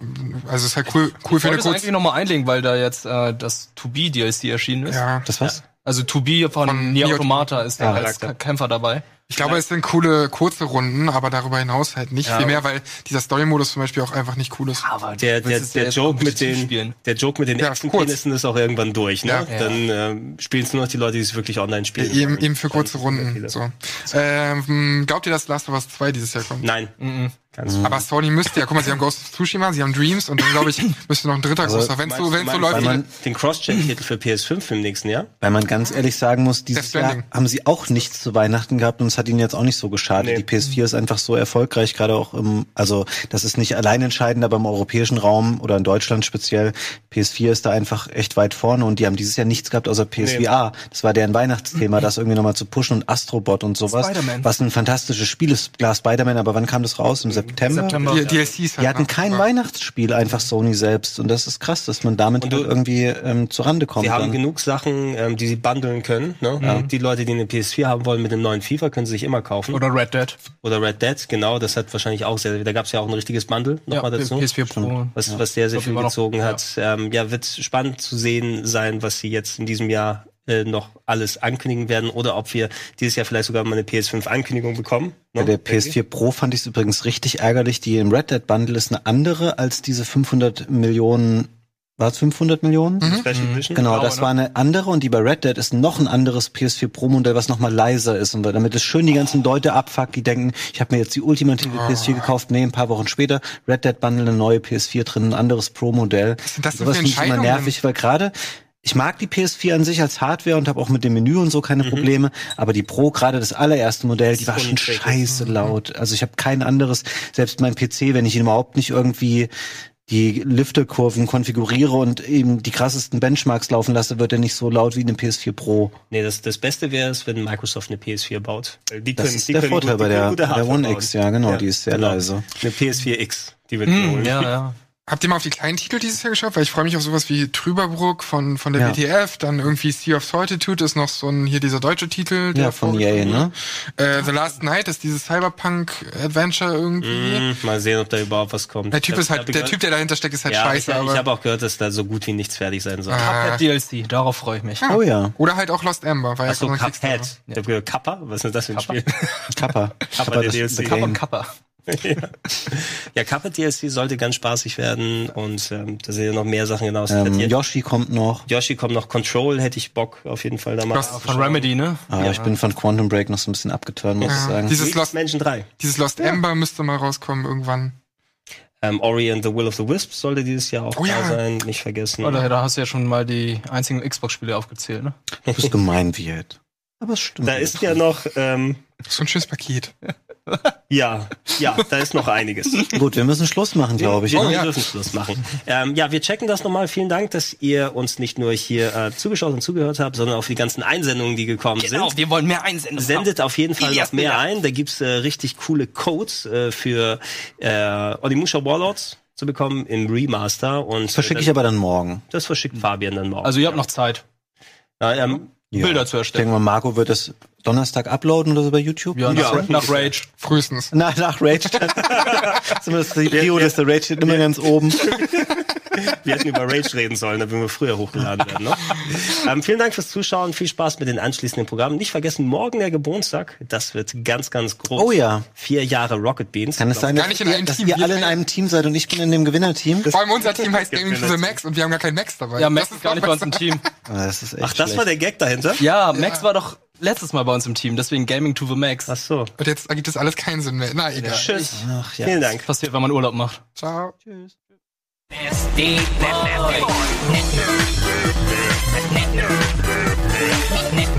Also ist halt cool, cool Ich für eine wollte es kurze. eigentlich nochmal einlegen, weil da jetzt äh, das To Be DLC erschienen ist. Ja. Das was? Also To Be von, Von Nier Automata ist da Ja, als. Kämpfer dabei. Ich glaube, es sind coole kurze Runden, aber darüber hinaus halt nicht Ja. viel mehr, weil dieser Story-Modus zum Beispiel auch einfach nicht cool ist. Aber Der, der, der Joke mit den, spielen. der Joke mit den Ja, Echsenpenissen ist auch irgendwann durch, ne? Ja. Dann ähm, spielen es nur noch die Leute, die es wirklich online spielen. Eben, eben für kurze Runden. So. Ähm, glaubt ihr, dass Last of Us 2 dieses Jahr kommt? Nein. Mhm. Ganz Aber Sony müsste ja, guck mal, sie haben Ghost of Tsushima, sie haben Dreams und dann glaube ich, müsste noch ein dritter großer. Wenn so, wenn so läuft, man- den Cross-Gen-Titel für PS5 im nächsten Jahr. Weil man ganz ehrlich sagen muss, dieses Jahr haben sie auch nichts zu Weihnachten gehabt und es hat ihnen jetzt auch nicht so geschadet. Nee. Die PS4 ist einfach so erfolgreich, gerade auch im, also das ist nicht allein entscheidend, aber im europäischen Raum oder in Deutschland speziell, PS4 ist da einfach echt weit vorne und die haben dieses Jahr nichts gehabt außer PSVR. Das war deren Weihnachtsthema, das irgendwie nochmal zu pushen und Astrobot und sowas. Spider-Man. Was ein fantastisches Spiel ist, klar Spider-Man, aber wann kam das raus? Im September? September. die DLCs halt. Die hatten kein Weihnachtsspiel, einfach Sony selbst. Und das ist krass, dass man damit du- halt irgendwie ähm, zurande kommt. Sie haben dann. genug Sachen, ähm, die sie bundeln können. Ne? Die Leute, die eine PS4 haben wollen mit dem neuen FIFA, können sie sich immer kaufen. Oder Red Dead. Oder Red Dead, genau. Das hat wahrscheinlich auch sehr, da gab es ja auch ein richtiges Bundle nochmal dazu. PS4 Pro. was, was sehr, sehr glaub, viel noch, gezogen ja. hat. Ähm, ja, wird spannend zu sehen sein, was sie jetzt in diesem Jahr äh, noch alles ankündigen werden oder ob wir dieses Jahr vielleicht sogar mal eine PS5-Ankündigung bekommen. Bei ne? der PS4 Pro fand ich es übrigens richtig ärgerlich. Die im Red Dead Bundle ist eine andere als diese 500 Millionen. War es 500 Millionen? Special Edition. Genau, das war eine andere und die bei Red Dead ist noch ein anderes PS4 Pro Modell, was noch mal leiser ist und damit es schön die ganzen Leute abfuckt, die denken, ich habe mir jetzt die ultimative PS4 gekauft, nee, ein paar Wochen später Red Dead Bundle eine neue PS4 drin, ein anderes Pro Modell. das Sowas finde ich immer nervig, weil gerade ich mag die PS4 an sich als Hardware und habe auch mit dem Menü und so keine Probleme, aber die Pro, gerade das allererste Modell, die war schon scheiße laut. Also ich habe kein anderes, selbst mein PC, wenn ich ihn überhaupt nicht irgendwie die Lifterkurven konfiguriere und eben die krassesten Benchmarks laufen lasse, wird er nicht so laut wie eine PS4 Pro. Nee, das, das Beste wäre es, wenn Microsoft eine PS4 baut. Die Das können, ist die der können Vorteil gut, bei der, der One. X, ja genau, die ist sehr genau. leise. Eine PS4X, die wird Hm, geholt. ja, ja. Habt ihr mal auf die kleinen Titel dieses Jahr geschaut? Weil ich freue mich auf sowas wie Trüberbruck von, von der Ja. WTF, dann irgendwie Sea of Solitude ist noch so ein, hier dieser deutsche Titel. der Ja, von vorgekommen EA, ne? Äh, The Last Night ist dieses Cyberpunk-Adventure irgendwie. Hm, mal sehen, ob da überhaupt was kommt. Der Typ ist halt, der Typ, der dahinter steckt, ist halt ja, scheiße, ich, aber. ich habe auch gehört, dass da so gut wie nichts fertig sein soll. Ah. Cuphead DLC, darauf freue ich mich. Oh ja, Oder halt auch Lost Ember, ja Achso, ein Cuphead. Kickstarter. Ich hab gehört, Kappa? Was ist das für ein Spiel? Kappa. Kappa, der das DLC. Kappa. Kappa. ja, Kappa DLC sollte ganz spaßig werden und ähm, da sind ja noch mehr Sachen hinaus. Ähm, Yoshi. Yoshi kommt noch. Yoshi kommt noch Control, hätte ich Bock auf jeden Fall da mal. Was- Von Remedy, ne? Aber ich bin von Quantum Break noch so ein bisschen abgeturnt, muss ich Ja. sagen. Dieses Lost, Mansion 3. dieses Lost Ember müsste mal rauskommen irgendwann. Ähm, Ori and the Will of the Wisps sollte dieses Jahr auch Oh ja. da sein, nicht vergessen. Oder da hast du ja schon mal die einzigen Xbox-Spiele aufgezählt, ne? Du bist gemein, Viet. Aber es stimmt. Da ist ja noch, ähm, So ein schönes Paket. Ja, ja, da ist noch einiges. Gut, wir müssen Schluss machen, glaube ich. Wir ne? dürfen Schluss machen. Ähm, ja, wir checken das nochmal. Vielen Dank, dass ihr uns nicht nur hier äh, zugeschaut und zugehört habt, sondern auch die ganzen Einsendungen, die gekommen Genau, sind. wir wollen mehr einsenden. Sendet auf jeden Fall noch mehr ein. Da gibt's äh, richtig coole Codes äh, für äh, Onimusha Warlords zu bekommen im Remaster. Und Verschicke äh, ich aber dann morgen. das verschickt Fabian dann morgen. Also ihr habt noch Zeit, ja, ähm, Ja. Bilder zu Ich erstellen. denke mal, Marco wird das Donnerstag uploaden oder so bei YouTube. Ja, nach, nach Rage. Frühestens. Na, nach Rage. Zumindest die Prio-Liste. Rage steht immer ganz oben. wir hätten über Rage reden sollen, da würden wir früher hochgeladen werden. Ne? ähm, vielen Dank fürs Zuschauen. Viel Spaß mit den anschließenden Programmen. Nicht vergessen, morgen der Geburtstag. Das wird ganz, ganz groß. Oh ja. Vier Jahre Rocket Beans. Kann es sein, Gar dass, nicht in ihr, einem dass ihr Wir alle in einem Team seid und ich bin in dem Gewinnerteam? Vor allem unser Team heißt Gaming to the Max und wir haben gar keinen Max dabei. Ja, Max Das ist gar nicht bei uns im. Team. Ah, Das ist echt Ach, das schlecht. war der Gag dahinter? Ja, Max war doch letztes Mal bei uns im Team, deswegen Gaming to the Max. Ach so. Und jetzt ergibt das alles keinen Sinn mehr. Na, egal. Tschüss. Ach, ja. Vielen Dank. Passiert, wenn man Urlaub macht. Ciao. Nasty boy. Boy.